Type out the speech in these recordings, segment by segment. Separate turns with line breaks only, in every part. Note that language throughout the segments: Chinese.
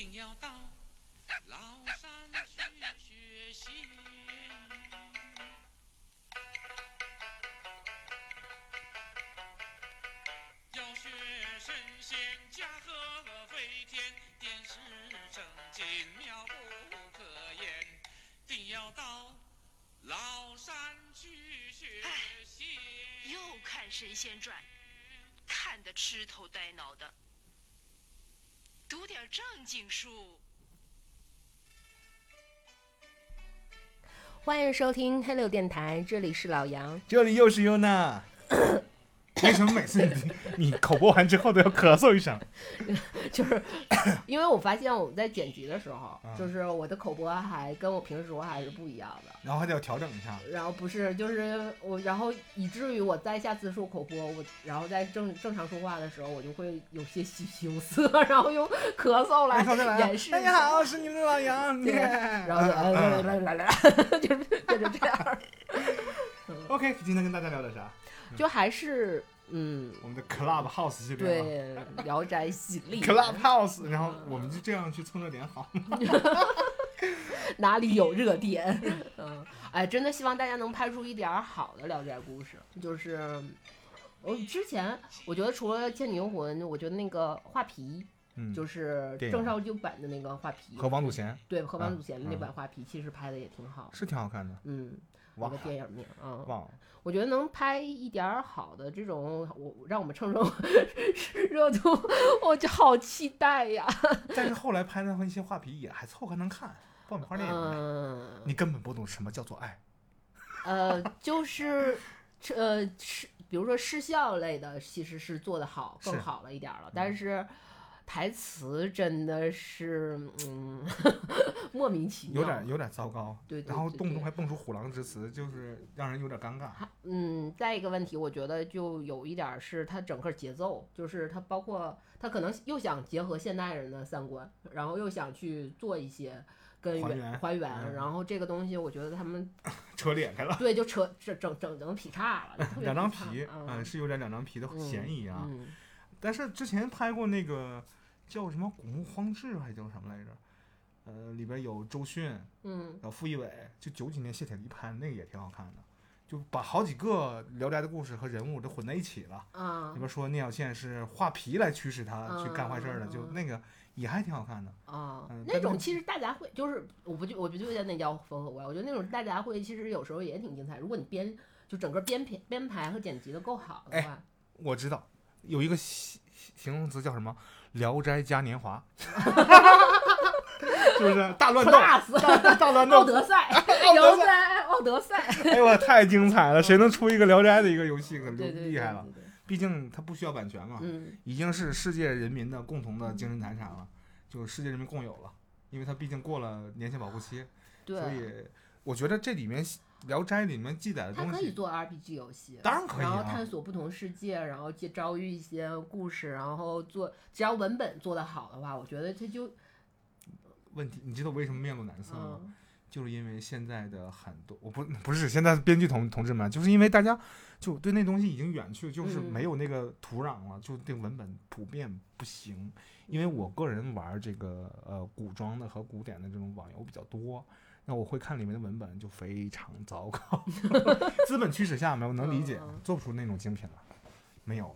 定要到老山去学习。要学神仙驾鹤飞天，点石成金妙不可言。定要到老山去学习。
又看《神仙传》，看得痴头呆脑的。正经书。
欢迎收听黑六电台，这里是老杨。
这里又是优娜。为什么每次你你口播完之后都要咳嗽一声？
就是因为我发现我在剪辑的时候，
啊
就是我的口播还跟我平时说话还是不一样的。
然后还得要调整一下。
然后不是，就是我，然后以至于我在下次说口播，我然后在正正常说话的时候，我就会有些喜羞涩，然后用咳嗽来掩饰。
大家好，我是你们的老杨。
对 然后来
嗯
来来来来，就是就是这样
，OK，今天跟大家聊点啥？
就还是嗯，
我们的 Club House 系列。。
对《聊斋 》系列
Club House，然后我们就这样去蹭热点好吗？
哪里有热点？嗯，哎，真的希望大家能拍出一点儿好的《聊斋》故事。就是我之前我觉得除了《倩女幽魂》，我觉得那个画皮，
嗯，
就是郑少秋版的那个画皮，
和王祖贤
对和王祖贤的那
嗯
版画皮，其实拍的也挺好。
是挺好看的。
嗯，那个电影名啊，
忘了，
我觉得能拍一点儿好的这种，我让我们蹭蹭 热度，我就好期待呀。
但是后来拍的那些画皮也还凑合能看，爆米花电影。
嗯，
你根本不懂什么叫做爱。
呃，就是呃是，比如说视效类的，其实是做的好，更好了一点儿了，但是。台词真的是，嗯，莫名其妙，
有点有点糟糕，
对对
然后动不动还蹦出虎狼之词，就是让人有点尴尬。
嗯，再一个问题，我觉得就有一点儿是它整个节奏，就是它包括它可能又想结合现代人的三观，然后又想去做一些跟原
还原
还原，
嗯
然后这个东西我觉得他们
扯裂开了，
对就扯整整整整劈叉了，
两张皮，
嗯
嗯，是有点两张皮的嫌疑啊。
嗯
但是之前拍过那个叫什么《古墓荒志》还叫什么来着？呃，里边有周迅，
嗯
有傅艺伟，就九几年谢铁骊拍的那个也挺好看的，就把好几个《聊斋》的故事和人物都混在一起了。
啊
里边说聂小倩是画皮来驱使他去干坏事儿的，
嗯
就那个也还挺好看的。
啊
嗯，
那种其实大家会就是我不就我不就觉得那叫缝合怪，我觉得那种大家会其实有时候也挺精彩，如果你编就整个编编编排和剪辑的够好的
哎
话，
我知道有一个形形容词叫什么《聊斋嘉年华 》，是不是大乱斗大乱
奥！德赛，
德
聊斋奥德赛，
哎呦，太精彩了！谁能出一个《聊斋》的一个游戏，可厉害了。毕竟它不需要版权嘛，
嗯，
已经是世界人民的共同的精神财产了，就世界人民共有了。因为它毕竟过了年限保护期，所，以我觉得这里面《聊斋》里面记载的东西，
它可以做 RPG 游戏，
当然可以
然后
啊
探索不同世界，然后去遭遇一些故事，然后做只要文本做得好的话，我觉得它就
问题你知道为什么面露难色吗？
嗯
就是因为现在的很多，我不不是现在编剧同同志们，就是因为大家就对那东西已经远去，就是
嗯
没有那个土壤了，就这个文本普遍不行。因为我个人玩这个呃古装的和古典的这种网游比较多，那我会看里面的文本就非常糟糕，资本驱使下面我能理解做不出那种精品了，没有了。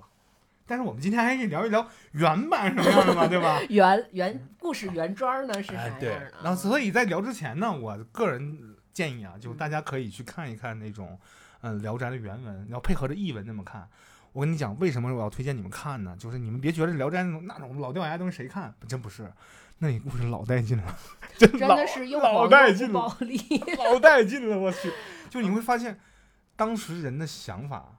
但是我们今天还可以聊一聊原版什么样的嘛，对吧？
原原故事原装呢是啥
哎，
样
对
的？。
然后所以在聊之前呢，我个人建议啊，就
嗯
大家可以去看一看那种，嗯，《聊斋》的原文，然后配合着译文那么看。我跟你讲，为什么我要推荐你们看呢？就是你们别觉得《聊斋》那种那种老掉牙的东西谁看，真不是，那你故事老带劲了，真
真的是又
老带劲了，老带劲了，我去！就你会发现，当时人的想法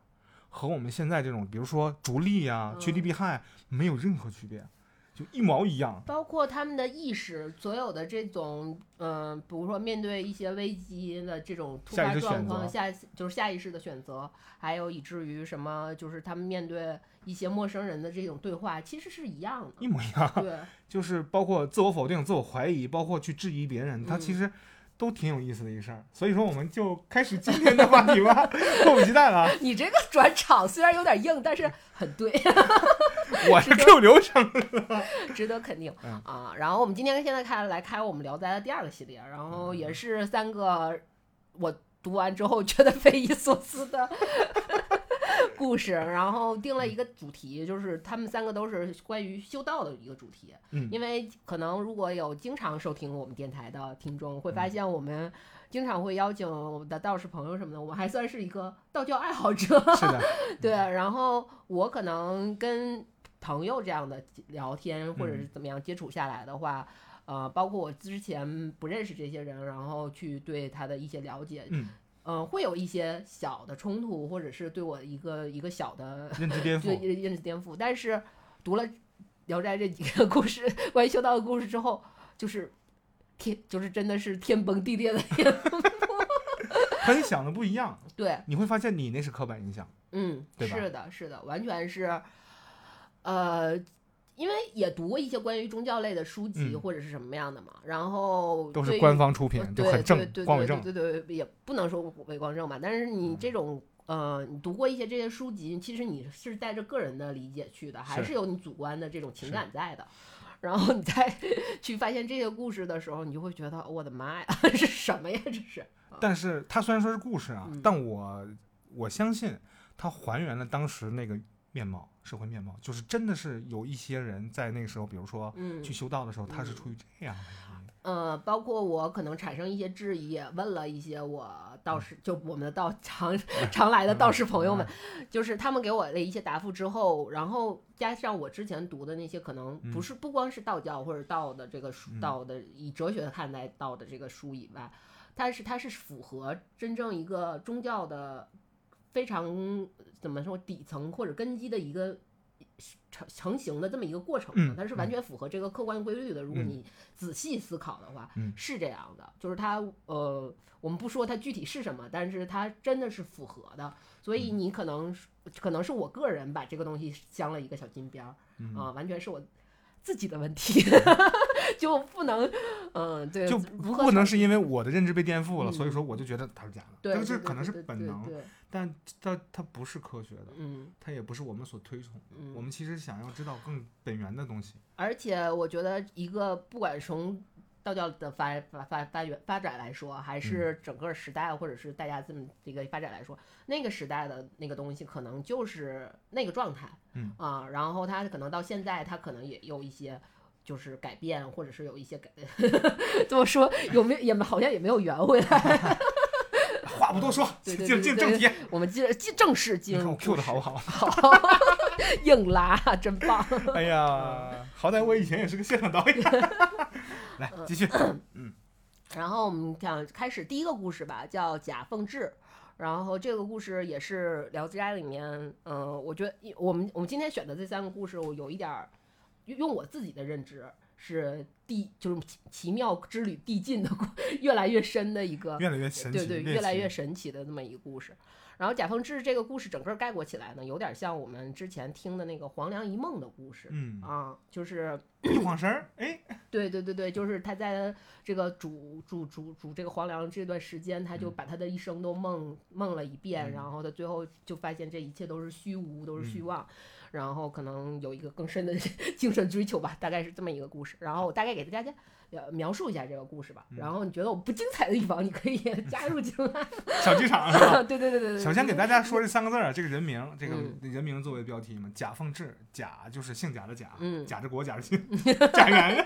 和我们现在这种，比如说逐利啊、趋利
嗯
避害，没有任何区别，就一毛一样。
包括他们的意识，所有的这种，嗯、比如说面对一些危机的这种突发状况，
择
下就是下意识的选择，还有以至于什么，就是他们面对一些陌生人的这种对话，其实是一样的。
一模一样，
对，
就是包括自我否定、自我怀疑，包括去质疑别人，他
嗯
其实都挺有意思的一事儿。所以说，我们就开始今天的话题吧，迫不及待了啊。
你这个转场虽然有点硬，但是很对，
我是 Q 流程，
值得肯定
嗯
啊。然后我们今天现在开来开我们聊斋的第二个系列，然后也是三个我读完之后觉得匪夷所思的 故事，然后定了一个主题，就是他们三个都是关于修道的一个主题。
嗯
因为可能如果有经常收听我们电台的听众，会发现我们经常会邀请我们的道士朋友什么的，我们还算是一个道教爱好者。
是的，
对，然后我可能跟朋友这样的聊天或者
嗯
是怎么样接触下来的话，呃，包括我之前不认识这些人，然后去对他的一些了解，
嗯，
呃，会有一些小的冲突，或者是对我一个一个小的
认知颠
就
覆，
认知颠覆。但是读了《聊斋》这几个故事，关于修道的故事之后，就是天，就是真的是天崩地裂的颠覆。
和你想的不一样，
对，
你会发现你那是刻板印象。
嗯，
对吧
是的，是的，完全是，呃，因为也读过一些关于宗教类的书籍
嗯
或者是什么样的嘛，然后
都是官方出品就很正
对对，
光伟正。
对对对对，也不能说伪光正吧，但是你这种。呃，你读过一些这些书籍，其实你是带着个人的理解去的，还
是
是有你主观的这种情感在的。然后你再 去发现这些故事的时候，你就会觉得我的妈呀，是什么呀？这是。
但是它虽然说是故事啊，
嗯
但我我相信它还原了当时那个面貌，社会面貌，就是真的是有一些人在那个时候，比如说
嗯，
去修道的时候，他是
嗯。
出于这样的。
呃，包括我可能产生一些质疑，也问了一些我道士，就我们的道常常来的道士朋友们，就是他们给我的一些答复之后，然后加上我之前读的那些，可能不
嗯
是不光是道教或者道的这个书，
嗯。
道的以哲学看待道的这个书以外，但是它是符合真正一个宗教的非常怎么说底层或者根基的一个。成成型的这么一个过程它是完全符合这个客观规律的。如果
嗯
你仔细思考的话，
嗯
是这样的，就是它呃，我们不说它具体是什么，但是它真的是符合的。所以
嗯
你可能可能是我个人把这个东西镶了一个小金边儿啊、
嗯，
完全是我自己的问题，就不能嗯、对，
就不能是因为我的认知被颠覆了，
嗯
所以说我就觉得它是假的。
对，
这个这可能是本能，
对
但它它不是科学的，
嗯
它也不是我们所推崇的。
嗯，
我们其实想要知道更本源的东西。
而且我觉得一个不管从道教的发发发发源发展来说，还
嗯
是整个时代或者是大家这么这个发展来说，那个时代的那个东西可能就是那个状态，
嗯
啊，然后它可能到现在它可能也有一些。就是改变，或者是有一些改，这么说有没有也好像也没有圆回来。
话不多说，进进正题。
我们进进正式进入
Q 的好不好？
好，硬拉，真棒。
哎呀，好歹我以前也是个现场导演。来继续。
嗯然后我们讲开始第一个故事吧，叫贾凤志。然后这个故事也是《聊斋》里面，嗯、我觉得一我们我们今天选的这三个故事，我有一点儿用我自己的认知是递就是奇奇妙之旅递进的，越来越深的一个
越来越神奇，
对对，越来越
神。
神奇的这么一个故事。然后贾凤志这个故事整个概括起来呢，有点像我们之前听的那个黄粱一梦的故事、
嗯，
啊，就是
一晃神儿，哎，
对对对对，就是他在这个煮煮煮煮这个黄粱这段时间，他就
嗯。
把他的一生都梦梦了一遍，
嗯。
然后他最后就发现这一切都是虚无，都是虚
嗯。
妄，然后可能有一个更深的 精神追求吧，大概是这么一个故事。然后我大概给大家呃描述一下这个故事吧，
嗯
然后你觉得我不精彩的地方，你可以 加入进来。
小剧场是吧？
对对对对对。
首先给大家说这三个字儿啊，这个人名，这个
嗯
人名作为标题嘛，贾凤志，贾就是姓贾的贾，
嗯
贾志国，贾志新，贾元。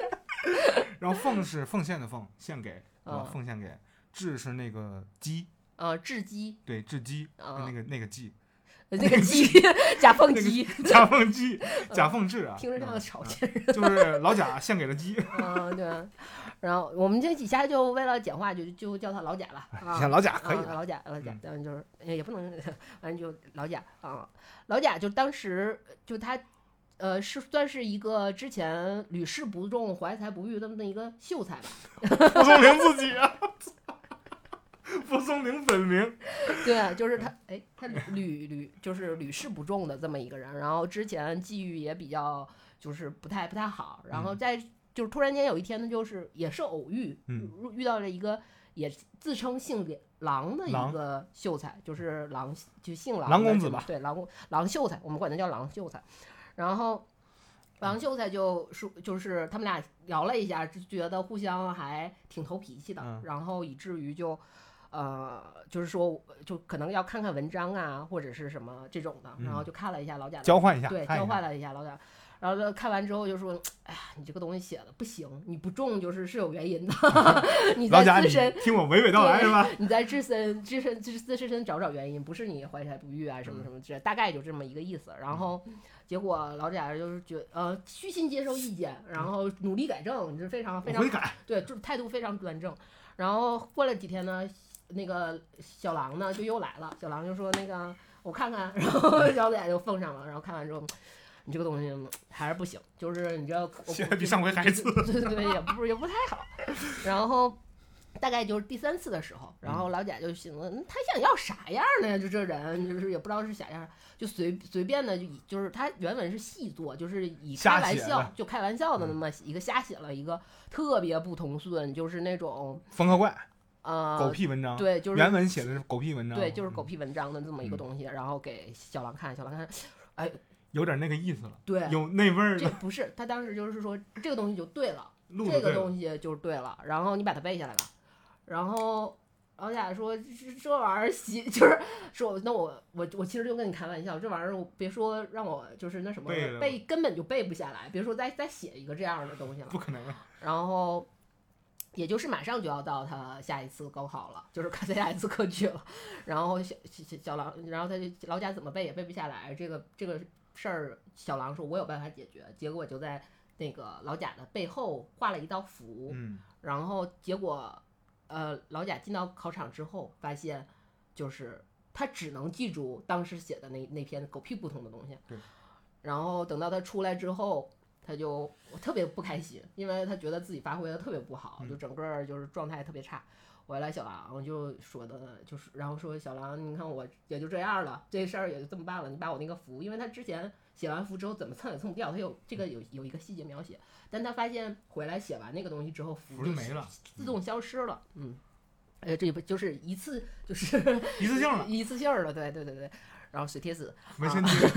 然后奉是奉献的奉，献给，对吧？
嗯
奉献给。志是那个鸡，
呃，雉鸡，
对，雉鸡，
啊
那个那个鸡，
呃那个鸡，贾 凤鸡，
贾凤鸡，贾凤志啊，
听着像个
嗯
朝鲜人。
就是老贾献给了鸡，
嗯，对。然后我们这几家就为了简化，就就叫他老贾了啊。
老贾可以
老贾，老贾
嗯，
但就是呃也不能，反正就老贾啊。老贾就当时就他，呃，是算是一个之前屡试不中、怀才不遇这么的一个秀才吧。
蒲松龄自己啊，蒲松龄本名，
对，就是他，哎，他屡屡就是屡试不中的这么一个人。然后之前际遇也比较就是不太不太好，然后
嗯
在就是突然间有一天呢，就是也是偶遇，
嗯
遇遇到了一个也自称姓郎的一个秀才，就是郎就姓郎
郎
的这么
公子吧
对，郎公郎秀才，我们管他叫郎秀才。然后郎秀才就说，就是他们俩聊了一下，就觉得互相还挺投脾气的，
嗯
然后以至于就。呃，就是说，就可能要看看文章啊，或者是什么这种的，然后
嗯
就看了一下老贾的
交换一下，
对，交换了一下老贾，然后看完之后就说：“哎呀，你这个东西写的不行，你不中就是是有原因的，你
老贾，你
在自身。”
听我娓娓道来是吧？
你在自身、自身、自自身找找原因，不是你怀才不遇啊，什么什么之类，大概就这么一个意思。然后结果老贾就是觉呃虚心接受意见，然后努力改正，就是非常非常对，就是态度非常端正。然后过了几天呢，那个小狼呢就又来了，小狼就说那个我看看，然后小贾就奉上了，然后看完之后，你这个东西还是不行，就是你这我
现在比上回还次。
对对对，也不也不太好。然后大概就是第三次的时候，然后老贾就寻思，嗯他想要啥样呢？就这人，就是也不知道是啥样，就随随便的就以就是他原文是细作，就是以开玩笑就开玩笑的那么一个瞎写了一个特别不通顺，就是那种
缝合怪，
呃
狗屁文章。
对，就是
原文写的是狗屁文章。
对，就是狗
嗯，
屁文章的这么一个
嗯
东西，然后给小狼看，小狼看，哎
有点那个意思了，
对，
有那味儿了。
这不是他当时就是说这个东西就对了。这个东西就是对了，然后你把它背下来吧，然后老贾说这这玩意儿写 就是说那我我我其实就跟你开玩笑，这玩意儿我别说让我就是那什么
背
根本就背不下来，别说再再写一个这样的东西了
不，可能啊！
然后。也就是马上就要到他下一次高考了，就是 他下一次科举了，然后小小小狼，然后他就老贾怎么背也背不下来，这个这个事儿，小狼说我有办法解决，结果就在那个老贾的背后画了一道符，
嗯，
然后结果，呃，老贾进到考场之后，发现就是他只能记住当时写的那那篇狗屁不通的东西。
对。
然后等到他出来之后，他就特别不开心，因为他觉得自己发挥的特别不好，就整个儿就是状态特别差。回来小狼就说的，就是然后说小狼，你看我也就这样了，这事儿也就这么办了。你把我那个符，因为他之前写完符之后怎么蹭也蹭不掉，他有这个有有一个细节描写，但他发现回来写完那个东西之后，符
符就没了，
自动消失了。嗯，哎，这不就是一次就是
一次性了，
一次性儿了，对对对对。然后水贴子，
没身贴。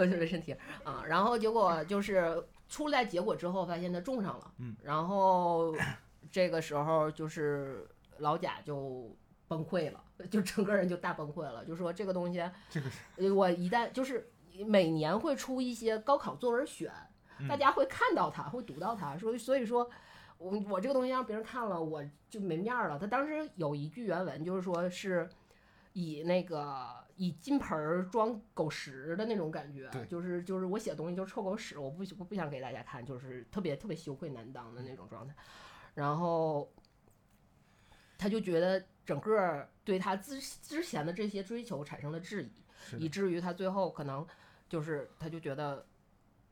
纹身纹身贴啊，然后结果就是出来结果之后，发现他中上了，
嗯，
然后这个时候就是老贾就崩溃了，就整个人就大崩溃了，就说这个东西，
这个
我一旦就是每年会出一些高考作文选，大
嗯
家会看到他，会读到他，所以所以说。我我这个东西让别人看了，我就没面儿了。他当时有一句原文，就是说是以那个以金盆儿装狗屎的那种感觉，就是就是我写东西就是臭狗屎，我不我不想给大家看，就是特别特别羞愧难当的那种状态。然后他就觉得整个对他之之前的这些追求产生了质疑，以至于他最后可能就是他就觉得，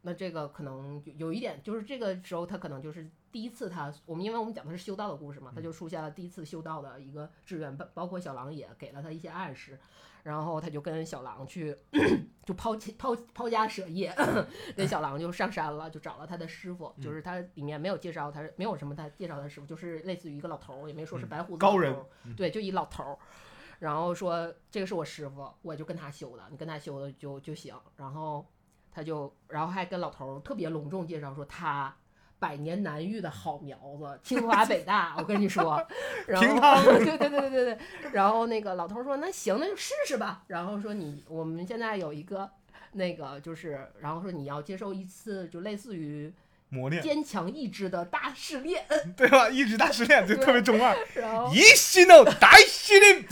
那这个可能有有一点，就是这个时候他可能就是第一次他我们因为我们讲的是修道的故事嘛，他就出现了第一次修道的一个志愿，包包括小狼也给了他一些暗示，然后他就跟小狼去就抛弃抛抛家舍业，跟小狼就上山了，就找了他的师傅，就是他里面没有介绍他没有什么他介绍他师傅，就是类似于一个老头儿，也没说是
嗯
白胡子
高人
对，就一老头儿。然后说这个是我师傅，我就跟他修的，你跟他修的就就行。然后他就，然后还跟老头儿特别隆重介绍说他百年难遇的好苗子，清华北大，我跟你说。然后 对对对对对对。然后那个老头说那行，那就试试吧。然后说你我们现在有一个那个就是，然后说你要接受一次就类似于
磨练，
坚强意志的大试炼。
对吧？意志大试炼，就特别中二。
然后
一西诺大西林，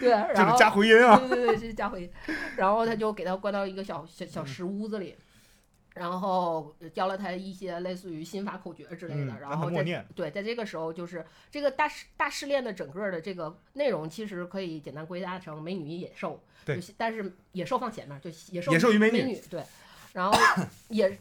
对，
这
然后
是加回音啊。
对对对，这是加回音。然后他就给他关到一个小小小石屋子里，然后教了他一些类似于心法口诀之类的。
嗯
然后在
默念
对，在这个时候就是这个大试大试炼的整个的这个内容，其实可以简单归纳成美女与野兽。
对，
但是野兽放前面，就野兽
野兽与美
美
女
对，然后 也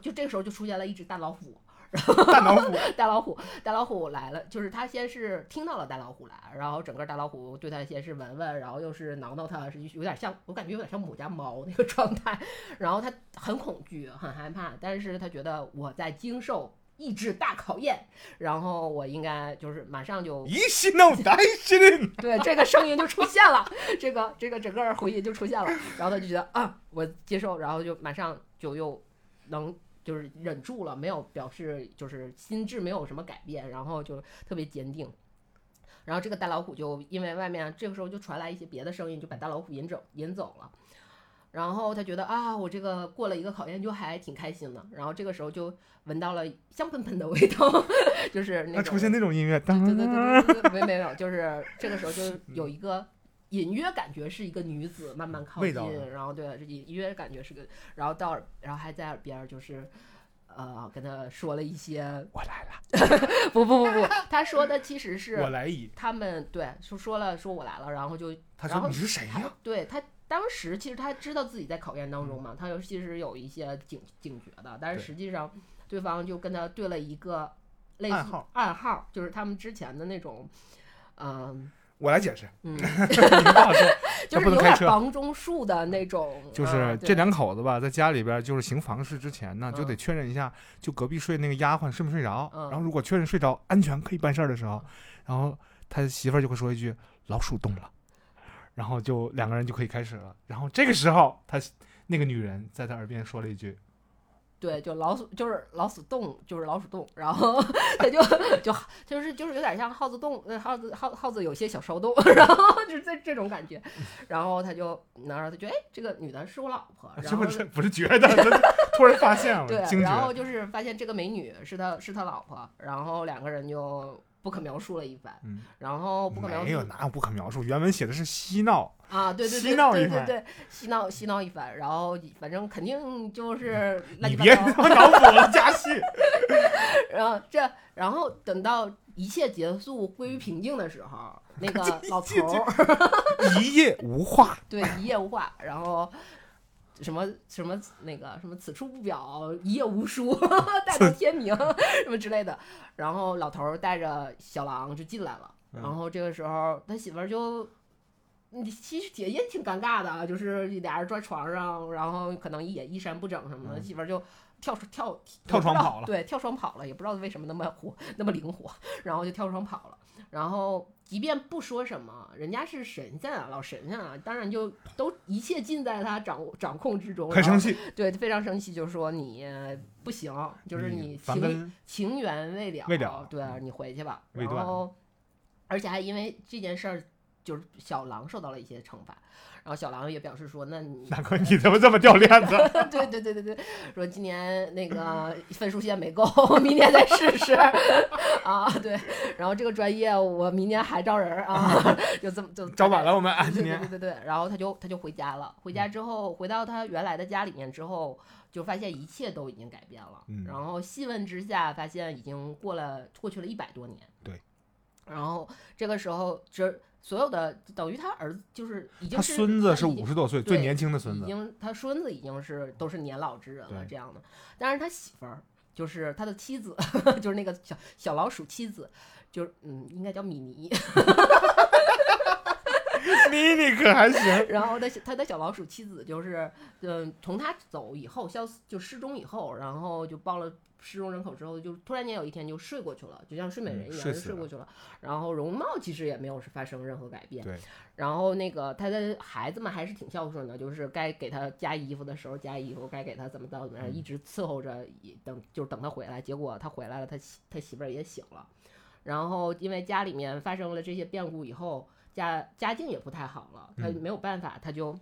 就这个时候就出现了一只大老虎。
大老虎，
大老虎，大老虎来了，就是他先是听到了大老虎来，然后整个大老虎对他先是闻闻，然后又是挠挠他，是有点像，我感觉有点像我家猫那个状态，然后他很恐惧，很害怕，但是他觉得我在经受意志大考验，然后我应该就是马上就
一心脑袋心，
对，这个声音就出现了，这个这个整个回音就出现了，然后他就觉得啊，我接受，然后就马上就又能就是忍住了，没有表示就是心智没有什么改变，然后就特别坚定。然后这个大老虎就因为外面这个时候就传来一些别的声音，就把大老虎引走引走了。然后他觉得啊，我这个过了一个考验，就还挺开心的。然后这个时候就闻到了香喷喷的味道，就是那种
出现那种音乐，
对对对对，没没有，就是这个时候就有一个隐约感觉是一个女子慢慢靠近然后对，这隐约感觉是个，然后到，然后还在耳边就是。呃，跟他说了一些，
我来了，
不不不不，他说的其实是
我来矣。
他们对说说了说我来了，然后就
他
然后
说你是谁呀？
对他当时其实他知道自己在考验当中嘛，他有其实有一些警警觉的，但是实际上对方就跟他对了一个类似
暗号
暗号，就是他们之前的那种，嗯
我来解释，
嗯，
你不好说。
就是房中术的那种，
就是
嗯
这两口子吧，在家里边就是行房事之前呢，就
嗯
得确认一下，就隔壁睡那个丫鬟睡没睡着。
嗯
然后如果确认睡着，安全可以办事儿的时候，然后他媳妇儿就会说一句“老鼠动了”，然后就两个人就可以开始了。然后这个时候，他那个女人在他耳边说了一句
对，就老鼠就是老鼠洞，就是老鼠洞，然后他就就就是就是有点像耗子洞，呃，耗子耗耗子有些小骚动，然后就是这这种感觉，然后他就然后他觉得哎，这个女的是我老婆，：“然后
这不是不是觉得，他 突然发现了，
对，然后。就是发现这个美女是他是他老婆，然后两个人就不可描述了一番，
嗯，
然后不可描述
没有哪有不可描述，原文写的是嬉闹，
啊，对对
嬉
对
闹一番
对对对，嬉闹嬉闹一番，然后反正肯定就是乱
你别
七八糟
他妈脑补了，加戏。
然后这，然后等到一切结束归于平静的时候，那个 老头儿
一夜无话，
对一夜无话，然后什么什么那个什么此处不表，一夜无书，待到 天明什么之类的。然后老头儿带着小狼就进来了，
嗯
然后这个时候他媳妇儿就。你，其实姐也挺尴尬的，就是俩人坐床上，然后可能也衣衫不整什么的，
嗯
媳妇儿就跳跳
跳床
也不知道
跑了
对，跳窗跑了，也不知道为什么那么活那么灵活，然后就跳窗跑了。然后即便不说什么，人家是神仙啊，老神仙啊，当然就都一切尽在他掌握掌控之中。
很生气，
对，非常生气，就说你不行，就是你情情缘未了，
未了
对你回去吧。然后，而且还因为这件事儿，就是小狼受到了一些惩罚。然后小狼也表示说，那你
大哥你怎么这么掉链子？
对对对对对，说今年那个分数线没够，明年再试试啊。对，然后这个专业我明年还招人啊，就这么就
招满了，我们啊，
对对
今年
对对对，然后他就他就回家了。回家之后，回到他原来的家里面之后，就发现一切都已经改变了。
嗯
然后细问之下，发现已经过了过去了一百多年。
对。
然后这个时候，这所有的等于他儿子就是已经
他孙子是五十多岁，最年轻的孙子已，
经他孙子已经是都是年老之人了这样的，但是他媳妇儿就是他的妻子，就是那个小小老鼠妻子，就是嗯，应该叫米妮。
米妮可还行。
然后他他的小老鼠妻子就是，嗯，从他走以后消失就失踪以后，然后就报了失踪人口之后，就突然间有一天就睡过去了，就像睡美
嗯
人一样、
睡
就睡过去了。然后容貌其实也没有发生任何改变。
对。
然后那个他的孩子们还是挺孝顺的，就是该给他加衣服的时候加衣服，该给他怎么着怎么样，
嗯
一直伺候着，等就是等他回来。结果他回来了，他媳他媳妇儿也醒了。然后因为家里面发生了这些变故以后，家家境也不太好了，他
嗯
没有办法，他就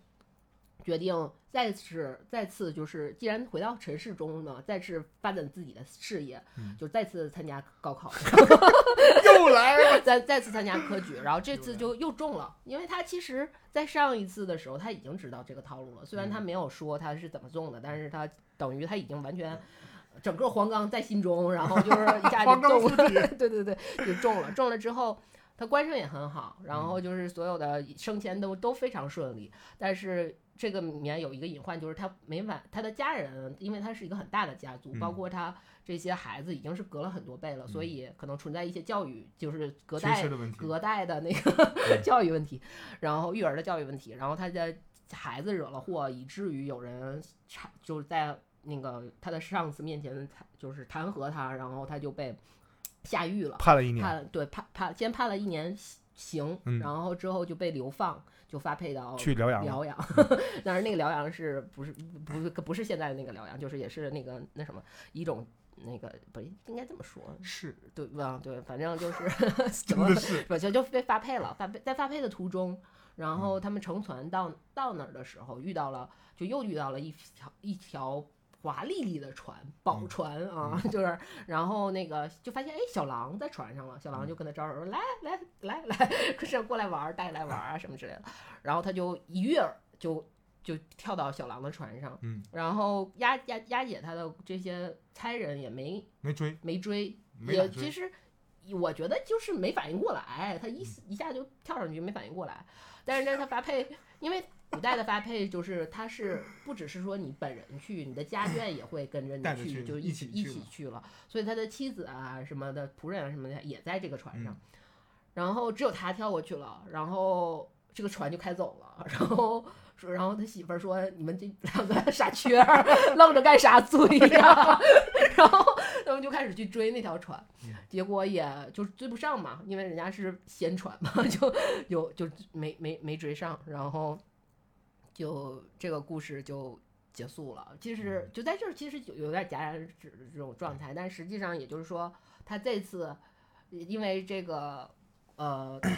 决定再次再次就是，既然回到尘世中呢，再次发展自己的事业，
嗯
就再次参加高考，
又来了，
再再次参加科举，然后这次就又中了，因为他其实在上一次的时候他已经知道这个套路了，虽然他没有说他是怎么中的，但是他等于他已经完全。整个黄冈在心中，然后就是一下就 中了，对对对，就中了。中了之后，他官声也很好，然后就是所有的升迁都都非常顺利。但是这个里面有一个隐患，就是他没完，他的家人，因为他是一个很大的家族，
嗯。
包括他这些孩子已经是隔了很多辈了，所
嗯。
以可能存在一些教育，就是隔代。隔代的那个 教育问题，然后育儿的教育问题，然后他的孩子惹了祸，以至于有人差就是在那个他的上司面前就是弹劾他，然后他就被下狱了，
判了一年，
判对判判先判了一年刑，
嗯。
然后之后就被流放，就发配到
去疗养了。
疗养，但是那个辽阳是不是不是不是现在的那个辽阳，就是也是那个那什么一种那个不应该这么说，
是，
对吧？对，反正就是 怎么就就被发配了，发配在发配的途中，然
嗯
后他们乘船到到那儿的时候，遇到了就又遇到了一条一条华丽丽的船，宝
嗯。
船啊，就是然后那个就发现哎小狼在船上了，小
嗯
狼就跟他招手说来来来来，可是 过来玩儿，带来玩啊什么之类的，然后他就一跃就就跳到小狼的船上，
嗯，
然后押押押解他的这些差人也没
没追，
没追，
没追，
也其实我觉得就是没反应过来，他一一下就跳上去没反应过来。但是呢，他发配，因为古代的发配就是他是不只是说你本人去，你的家眷也会跟着你去，
去
就一起一
一起去了。
所以他的妻子啊什么的仆人啊什么的也在这个船上，
嗯
然后只有他跳过去了，然后这个船就开走了，然后。说，然后他媳妇儿说：“你们这两个 傻缺儿，愣着干啥追呀？” 然后他们就开始去追那条船，
嗯
结果也就追不上嘛，因为人家是先船嘛，就就就没没没追上，然后就这个故事就结束了。其
嗯
实就在这儿，其实有有点戛然止这种状态，但实际上也就是说，他这次因为这个呃。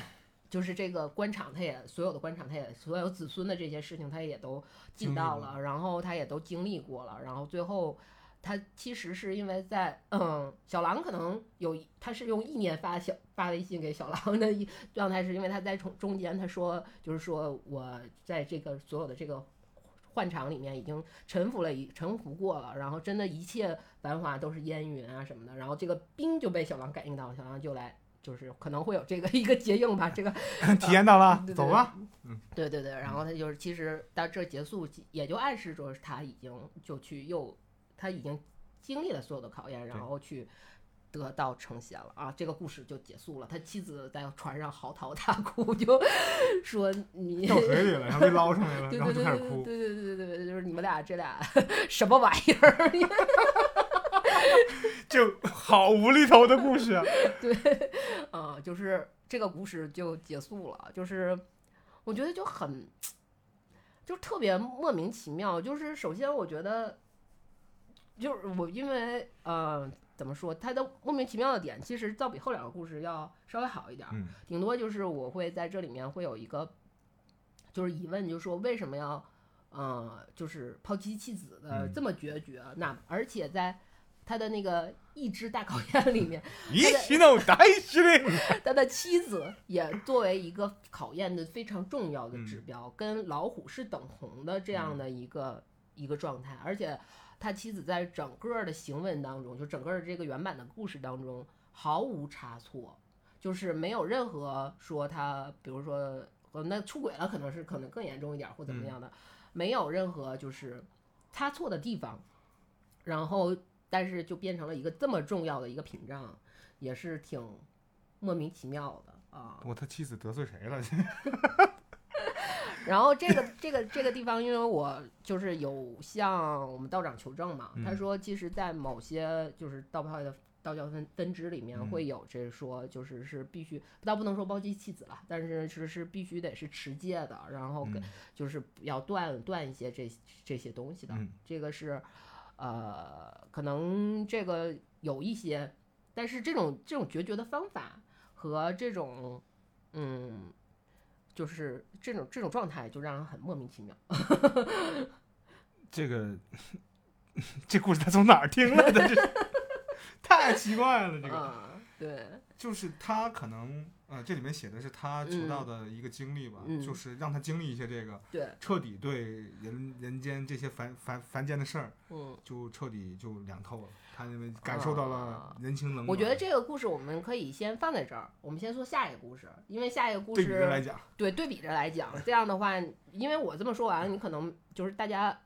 就是这个官场，他也所有的官场，他也所有子孙的这些事情，他也都尽到了，然后他也都经历过了，然后最后他其实是因为在嗯，小狼可能有他是用意念发小发微信给小狼的一状态，是因为他在中中间他说就是说我在这个所有的这个幻场里面已经臣服了一臣服过了，然后真的一切繁华都是烟云啊什么的，然后这个冰就被小狼感应到，小狼就来。就是可能会有这个 一个结应吧，这个
体验到了走吧。
对对对，然后他就是其实到这结束，也就暗示着他已经就去又他已经经历了所有的考验，然后去得到成仙了啊！这个故事就结束了。他妻子在船上嚎啕大哭，就说你。
掉水里了，然后被捞上来了，
对
然后
对对对
就开始哭。
对对对对，就是你们俩这俩什么玩意儿？
就好无厘头的故事啊！
对，啊，就是这个故事就结束了，就是我觉得就很，就特别莫名其妙。就是首先我觉得，就是我因为呃怎么说，它的莫名其妙的点，其实倒比后两个故事要稍微好一点儿。
嗯
顶多就是我会在这里面会有一个就是疑问，就是说为什么要呃就是抛妻弃子的
嗯
这么决绝？那而且在他的那个意志大考验里面。他的妻子也作为一个考验的非常重要的指
嗯
标，跟老虎是等同的这样的一个、一个状态，而且他妻子在整个的行文当中，就整个的这个原版的故事当中毫无差错，就是没有任何说他，比如说呃那出轨了，可能是可能更严重一点或怎么样的，没有任何就是差错的地方，然后但是就变成了一个这么重要的一个屏障，也是挺莫名其妙的啊。
我他妻子得罪谁了？
然后这个这个这个地方，因为我就是有向我们道长求证嘛，他
嗯。
说其实，在某些就是道派的道教分分支里面
嗯。
会有这说，就是是必须，倒不能说包妻弃子了，但是是是必须得是持戒的，然后跟
嗯。
就是要断断一些这这些东西的，
嗯。
这个是呃，可能这个有一些，但是这种这种决绝的方法和这种嗯。就是这种这种状态，就让人很莫名其妙。
这个 这故事他从哪儿听来的？这 太奇怪了，这个。
啊，对，
就是他可能呃，这里面写的是他求道的一个经历吧，
嗯。
就是让他经历一些这个，
对，
彻底对人人间这些凡凡凡间的事儿，
嗯，
就彻底就凉透了。他因为感受到了
啊
人情冷暖。
我觉得这个故事我们可以先放在这儿，我们先说下一个故事，因为下一个故事
对比着来
事
讲，
对对比着来讲，这样的话，因为我这么说完，你可能就是大家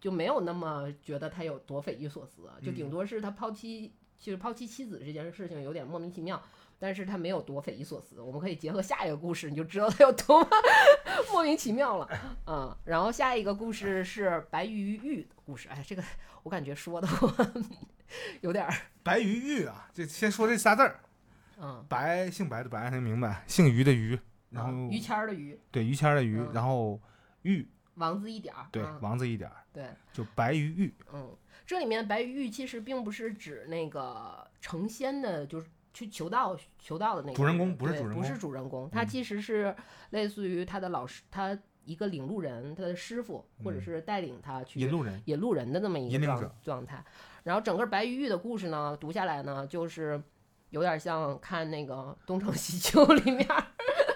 就没有那么觉得他有多匪夷所思，就顶
嗯。
多是他抛妻，就是抛弃妻子这件事情有点莫名其妙。但是他没有多匪夷所思。我们可以结合下一个故事，你就知道他有多么 莫名其妙了。嗯，然后下一个故事是白鱼玉的故事。哎，这个我感觉说的我 有点儿，
白鱼玉啊，这先说这仨字儿，
嗯，
白姓白的白，能明白？姓于的于，然后
于谦儿的于，
对于谦儿的于，
嗯
然后玉，
王字一点儿，
对，
嗯
王字一点儿，
对，
就白鱼玉。
嗯，这里面白玉玉其实并不是指那个成仙的，就是去求道求道的那个
主人公不是主人公
主人公，他
嗯
其实是类似于他的老师，他一个领路人，他的师傅，或者
嗯
是带领他去
引路人，
引路人的那么一个状态。然后整个白玉玉的故事呢，读下来呢，就是有点像看那个《东成西就》里面儿，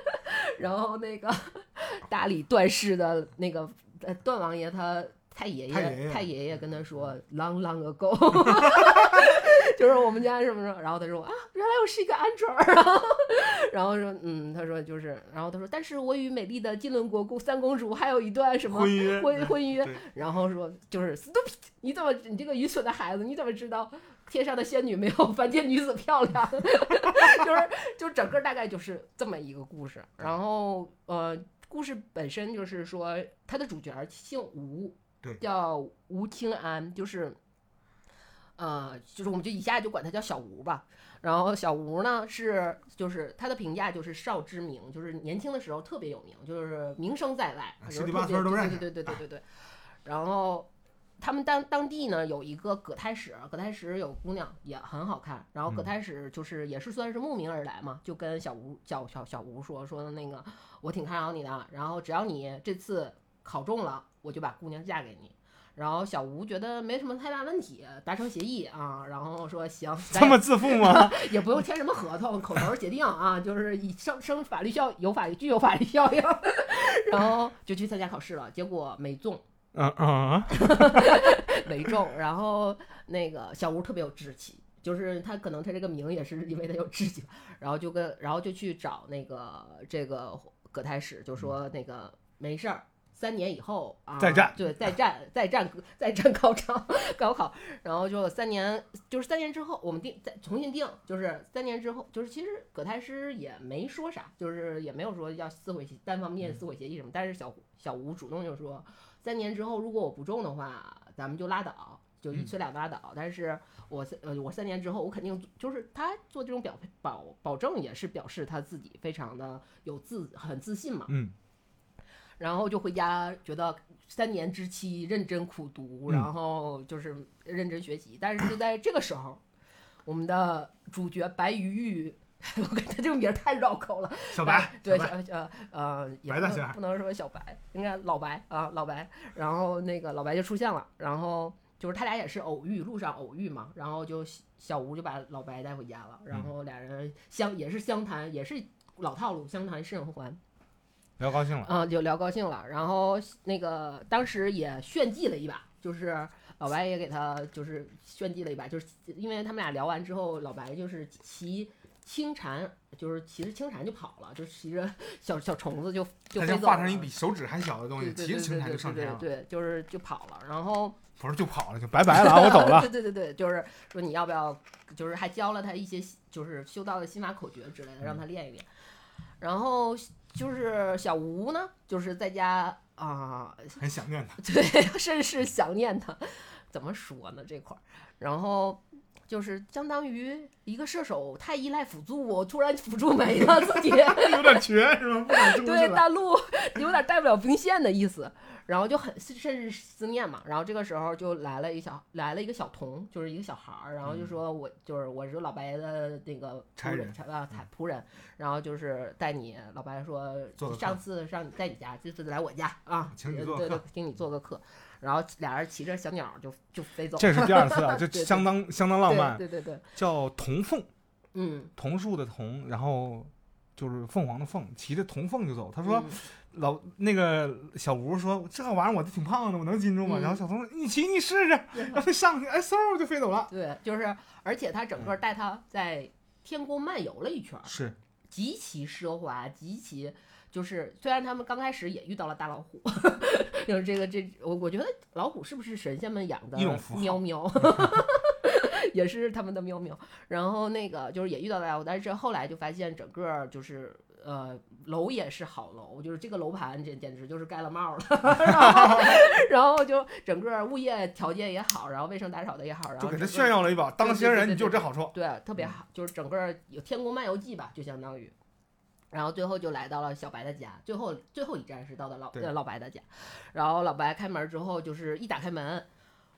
然后那个 大理段氏的那个呃段王爷他。太爷爷，
太爷爷
跟他说 “long long ago”，就是我们家什么什么，然后他说啊，原来我是一个鹌鹑儿，然 后然后说嗯，他说就是，然后他说，但是我与美丽的金轮国公三公主还有一段什么
婚约，
婚婚约，然后说就是 stupid，你怎么你这个愚蠢的孩子，你怎么知道天上的仙女没有凡间女子漂亮？就是就整个大概就是这么一个故事。然后呃，故事本身就是说他的主角姓吴
对，
叫吴清安，就是。呃，就是我们就以下就管他叫小吴吧。然后小吴呢是就是他的评价就是少知名，就是年轻的时候特别有名，就是名声在外，
啊十里八村都认识
对对对对对对对。然后他们当当地呢有一个葛太史，葛太史有姑娘也很好看。然后葛
嗯
太史就是也是算是慕名而来嘛，就跟小吴叫小小吴说说那个我挺看好你的，然后只要你这次考中了，我就把姑娘嫁给你。然后小吴觉得没什么太大问题，达成协议啊，然后说行，咱
这么自负吗？
也不用签什么合同，口头协定啊，就是以生生法律效有法律具有法律效应，然后就去参加考试了，结果没中，
嗯嗯，
没中，然后那个小吴特别有志气。就是他可能他这个名也是因为他有志气，然后就跟然后就去找那个这个葛太史，就说那个没事儿，三年以后啊
再战
对，再战再战再战高考高考，然后就三年就是三年之后我们定再重新定，就是三年之后就是其实葛太师也没说啥，就是也没有说要撕毁单方面撕毁协议什么，但是小小吴主动就说三年之后如果我不中的话，咱们就拉倒。就一
嗯
锤两拉倒，但是我三呃我三年之后我肯定就是他做这种表保保证也是表示他自己非常的有自很自信嘛，
嗯，
然后就回家觉得三年之期认真苦读，
嗯。
然后就是认真学习，但是就在这个时候，我们的主角白鱼玉。我感觉这个名儿太绕口了，
小白，
对，
小
小呃呃，也不能说小白，应该老白啊，老白。然后那个老白就出现了，然后就是他俩也是偶遇，路上偶遇嘛，然后就小吴就把老白带回家了，然后俩人相也是相谈，也是老套路，相谈甚欢
聊高兴了，
啊，就聊高兴了。然后那个当时也炫技了一把，就是老白也给他就是炫技了一把，就是因为他们俩聊完之后，老白就是骑。青蝉就是骑着青蝉就跑了，就骑着小小虫子就就
画
飞走了。
成一比手指还小的东西，骑着青蝉就上天了。
对就是就跑了，然后
不是就跑了，就拜拜了啊，我走了。
对对对对，就是说你要不要，就是还教了他一些就是修道的心法口诀之类的，让他练一练。然后就是小吴呢，就是在家啊、
很想念他。
对，甚是想念他。怎么说呢这块儿？然后就是相当于一个射手太依赖辅助，突然辅助没了，自己
有点瘸是吧？不敢
对，
了。
大陆 有点带不了兵线的意思，然后就很甚至思念嘛。然后这个时候就来了一小来了一个小童，就是一个小孩儿，然后就说我就是我是老白的那个仆人差啊差仆人，然后就是带你老白说上次上你在你家，这次来我家啊，
请你做客
呃对对，请你做个客。然后俩人骑着小鸟就就飞走了，
这是 第二次啊，这
对对。
相当相当浪漫，
对对对。对，
叫童凤，
嗯，
桐树的桐，然后就是凤凰的凤，骑着童凤就走。他说
嗯
老那个小吴说这玩意儿我都挺胖的，我能禁住吗？
嗯
然后小童说你骑你试试，让他上去，哎嗖就飞走了。
对，就是而且他整个带他在天宫漫游了一圈儿，
是，
极其奢华，极其就是虽然他们刚开始也遇到了大老虎，就是这个这我我觉得老虎是不是神仙们养的喵喵？也是他们的喵喵。然后那个就是也遇到大雾，但是后来就发现整个就是呃楼也是好楼，就是这个楼盘简简直就是盖了帽了，然后 然后就整个物业条件也好，然后卫生打扫的也好，然后
就给他炫耀了一把，当
对
新人你就这好处。
对，特别好，就是整个有天宫漫游记吧，就相当于。然后最后就来到了小白的家，最后最后一站是到的老呃老白的家，然后老白开门之后，就是一打开门，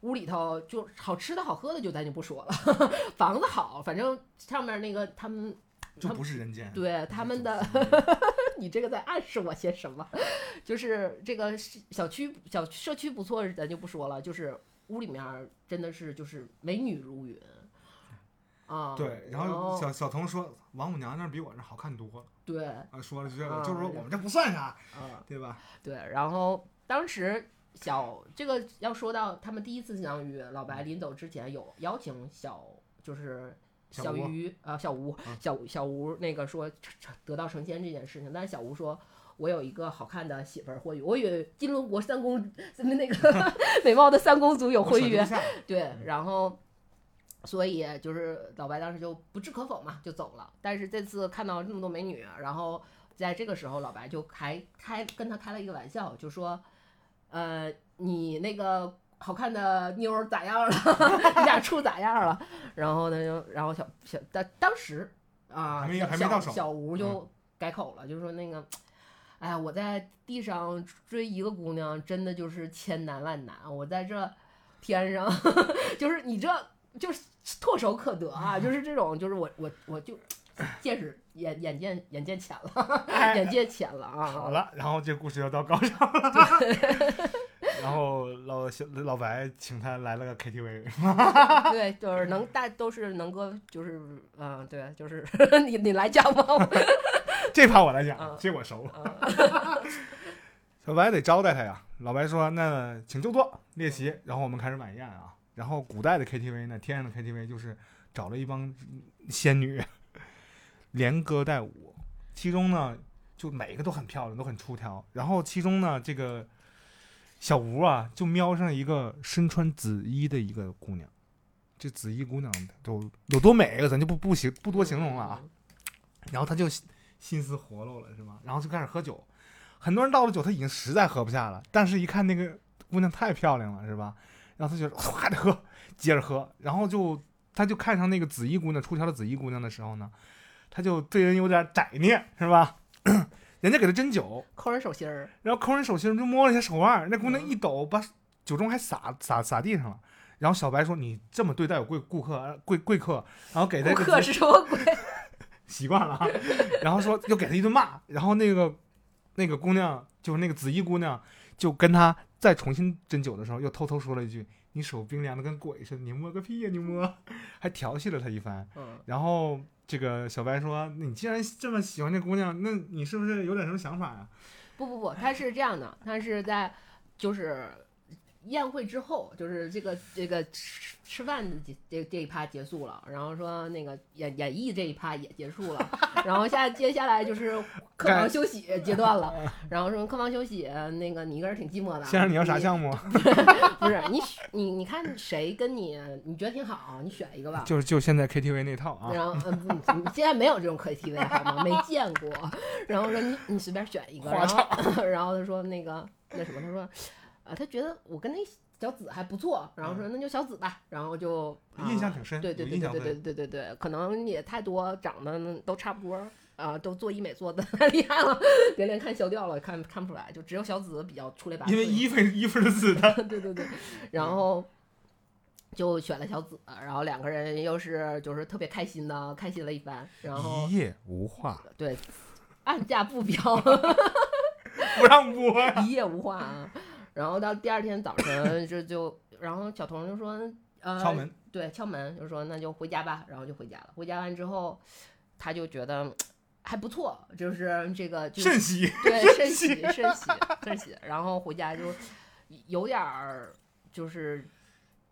屋里头就好吃的好喝的就咱就不说了，房子好，反正上面那个他们
就不是人间。
对他们的 你这个在暗示我些什么？就是这个小区小社区不错，咱就不说了，就是屋里面儿真的是就是美女如云啊。
对，然后小小童说，王母娘娘比我这好看多了
对
啊，说了这个，
啊
就是说我们这不算啥，
啊
对吧？
对，然后当时小这个要说到他们第一次相遇，老白临走之前有邀请小就是。小鱼啊，小吴
嗯，
小小吴那个说得道成仙这件事情，但是小吴说，我有一个好看的媳妇儿慧宇，我与金轮国三公那个 美貌的三公主有
我
慧宇，
舍得不下。
对，然后所以就是老白当时就不置可否嘛，就走了。但是这次看到这么多美女，然后在这个时候，老白就还开跟他开了一个玩笑，就说，呃，你那个好看的妞儿咋样了？你俩处咋样了？然后呢，就然后小小当当时啊，
还没还没到手
小吴就改口了，就说那个。哎呀，我在地上追一个姑娘，真的就是千难万难。我在这天上，就是你这就是唾手可得啊，就是这种，就是我我我就见识眼眼见眼见浅了，眼界浅了啊。
好了，然后这故事就到高潮了。然后老小老白请他来了个 KTV，
对，就是能大都是能哥，就是嗯、对，就是 你你来讲吧。
这趴我来讲
嗯，
这我熟。
嗯
小白得招待他呀。老白说：“那请就坐，列席。”然后我们开始晚宴啊。然后古代的 KTV 呢，天上的 KTV 就是找了一帮仙女，连歌带舞，其中呢就每个都很漂亮，都很出挑。然后其中呢，这个小吴啊，就瞄上一个身穿紫衣的一个姑娘。这紫衣姑娘都有多美，咱就不不形不多形容了啊。然后他就心心思活络了，是吧？然后就开始喝酒。很多人倒了酒，他已经实在喝不下了，但是一看那个姑娘太漂亮了，是吧？然后他觉得哗的喝，接着喝，然后就他就看上那个紫衣姑娘出挑的紫衣姑娘的时候呢，他就对人有点歹念，是吧？人家给他斟酒，
抠人手心儿，
然后抠人手心，就摸了一下手腕，那姑娘一抖，把酒盅还洒洒洒地上了。然后小白说：“你这么对待我贵顾客呃贵贵客，然后给他
顾客是什么鬼？
习惯了啊，然后说又给他一顿骂，然后那个那个姑娘就是那个紫衣姑娘，就跟他再重新斟酒的时候，又偷偷说了一句：“你手冰凉的跟鬼似的，你摸个屁呀、你摸！” 还调戏了他一番。
嗯，
然后这个小白说：“你既然这么喜欢这姑娘，那你是不是有点什么想法呀、
不不不，他是这样的，他是在就是宴会之后，就是这个这个吃吃饭的这这这一趴结束了，然后说那个演演绎这一趴也结束了，然后下接下来就是客房休息阶段了，然后说客房休息，那个你一个人挺寂寞的，
先生，你要啥项目？
不是你选你你看谁跟你你觉得挺好，你选一个吧。
就是就现在 KTV 那套啊。
然后，嗯，现在没有这种 KTV 好吗？没见过。然后说你你随便选一个，然后然后他说那个那什么，他说，啊，他觉得我跟那小紫还不错，然后说那就小紫吧，然后就、啊
印象挺深
对对对对对对对对对，可能也太多长得都差不多。啊，都做医美做的太 厉害了，连连看消掉了，看看不出来，就只有小紫比较出类拔萃。
因为衣服衣服是紫的，
对对对，然后就选了小紫，然后两个人又是就是特别开心的开心了一番，然后
一夜无话，
对按价不标，
不让播呀。
一夜无话啊。然后到第二天早晨这就，然后小童就说呃
敲门，
对敲门就说那就回家吧，然后就回家了。回家完之后，他就觉得还不错，就是这个就
甚喜。
对，甚喜甚喜甚喜，然后回家就有点儿就是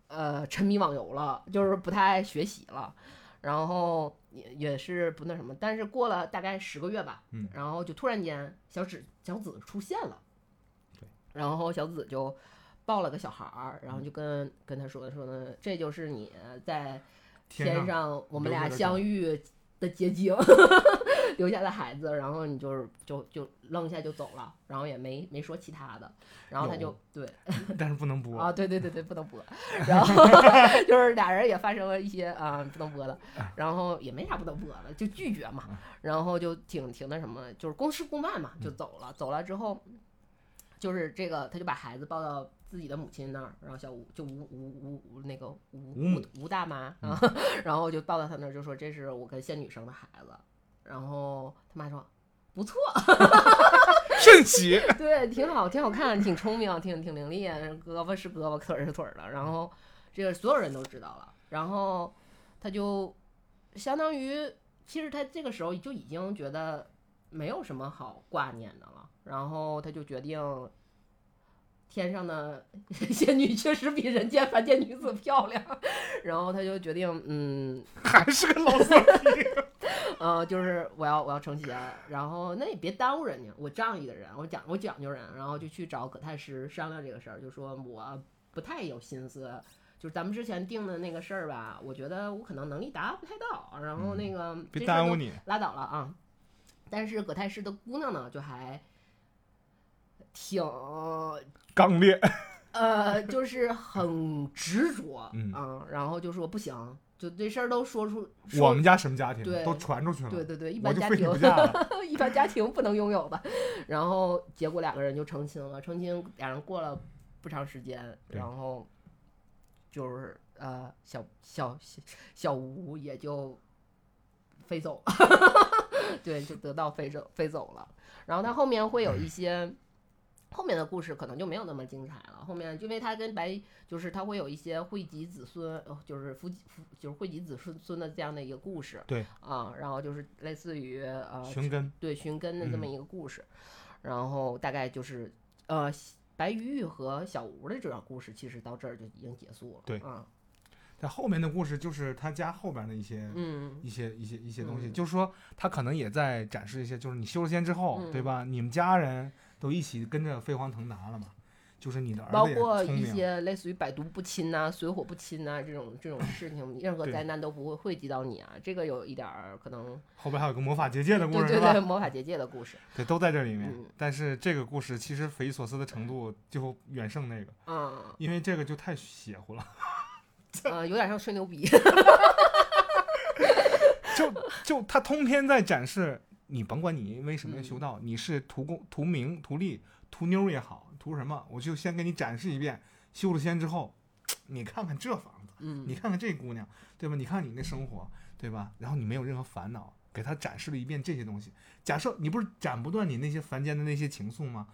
呃沉迷网游了，就是不太爱学习了，然后也也是不那什么，但是过了大概十个月吧，
嗯
然后就突然间小紫小紫出现了，
对，
然后小紫就抱了个小孩儿，然后就跟跟他说说呢，这就是你在天
天上
上我们俩相遇的结晶，留下的孩子，然后你就是就就扔下就走了，然后也没没说其他的，然后他就对
但是不能播。
啊，对对对对，不能播，然后就是俩人也发生了一些啊不能播的，然后也没啥不能播的，就拒绝嘛，然后就挺挺那什么，就是公事公办嘛，就走了，走了之后，就是这个他就把孩子抱到自己的母亲那儿，然后小吴就吴吴吴吴那个吴
吴
吴吴大妈啊，然后就抱到他那儿就说这是我跟仙女生的孩子，然后他妈说不错，
圣喜，
对，挺好，挺好看，挺聪明，挺挺伶俐，胳膊是胳膊，腿儿是腿儿的。然后这个所有人都知道了，然后他就相当于，其实他这个时候就已经觉得没有什么好挂念的了，然后他就决定。天上的 仙女确实比人间凡间女子漂亮，然后他就决定，嗯，
还是个老色批。
呃，就是我要我要成仙，然后那也别耽误人家，我仗义的人，我讲我讲究人，然后就去找葛太师商量这个事儿，就说我不太有心思，就是咱们之前定的那个事儿吧，我觉得我可能能力达不太到，然后那个、
嗯别耽误你。
拉倒了啊。但是葛太师的姑娘呢，就还挺
刚烈，
呃，就是很执着，
嗯
啊，然后就说不行，就这事儿都说出，
我们家什么家庭
对
都传出去了，
对对对，一般家庭。一般家庭不能拥有的。然后结果两个人就成亲了，成亲俩人过了不长时间，然后就是呃小小小小吴也就飞走了，对，就得到飞走飞走了。然后他后面会有一些。后面的故事可能就没有那么精彩了。后面因为他跟白，就是他会有一些惠及子孙，呃就是夫夫就是惠及子孙孙的这样的一个故事。
对
啊，然后就是类似于呃
寻根，
对寻根的这么
嗯
一个故事，然后大概就是呃白玉玉和小吴的这段故事，其实到这儿就已经结束了。
对
啊，
在后面的故事就是他家后边的一些、
嗯
一些一些一些东西，
嗯
就是说他可能也在展示一些，就是你修了仙之后，
嗯
对吧？你们家人都一起跟着飞黄腾达了嘛，就是你的儿子
包括，一些类似于百毒不侵呐、水火不侵呐、这种这种事情，任何灾难都不会惠及到你啊。这个有一点儿可能，
后边还有个魔法结界的故事吧？
对 对对，魔法结界的故事，
对，都在这里面。
嗯
但是这个故事其实匪夷所思的程度就远胜那个，
嗯
因为这个就太邪乎了。
呃，有点像吹牛逼。
就就他通篇在展示，你甭管你为什么要
嗯
修道，你是图功、图名、图利、图妞儿也好，图什么，我就先给你展示一遍。修了仙之后，你看看这房子，
嗯
你看看这姑娘，对吧？你看你那生活，对吧？然后你没有任何烦恼，给他展示了一遍这些东西。假设你不是斩不断你那些凡间的那些情愫吗？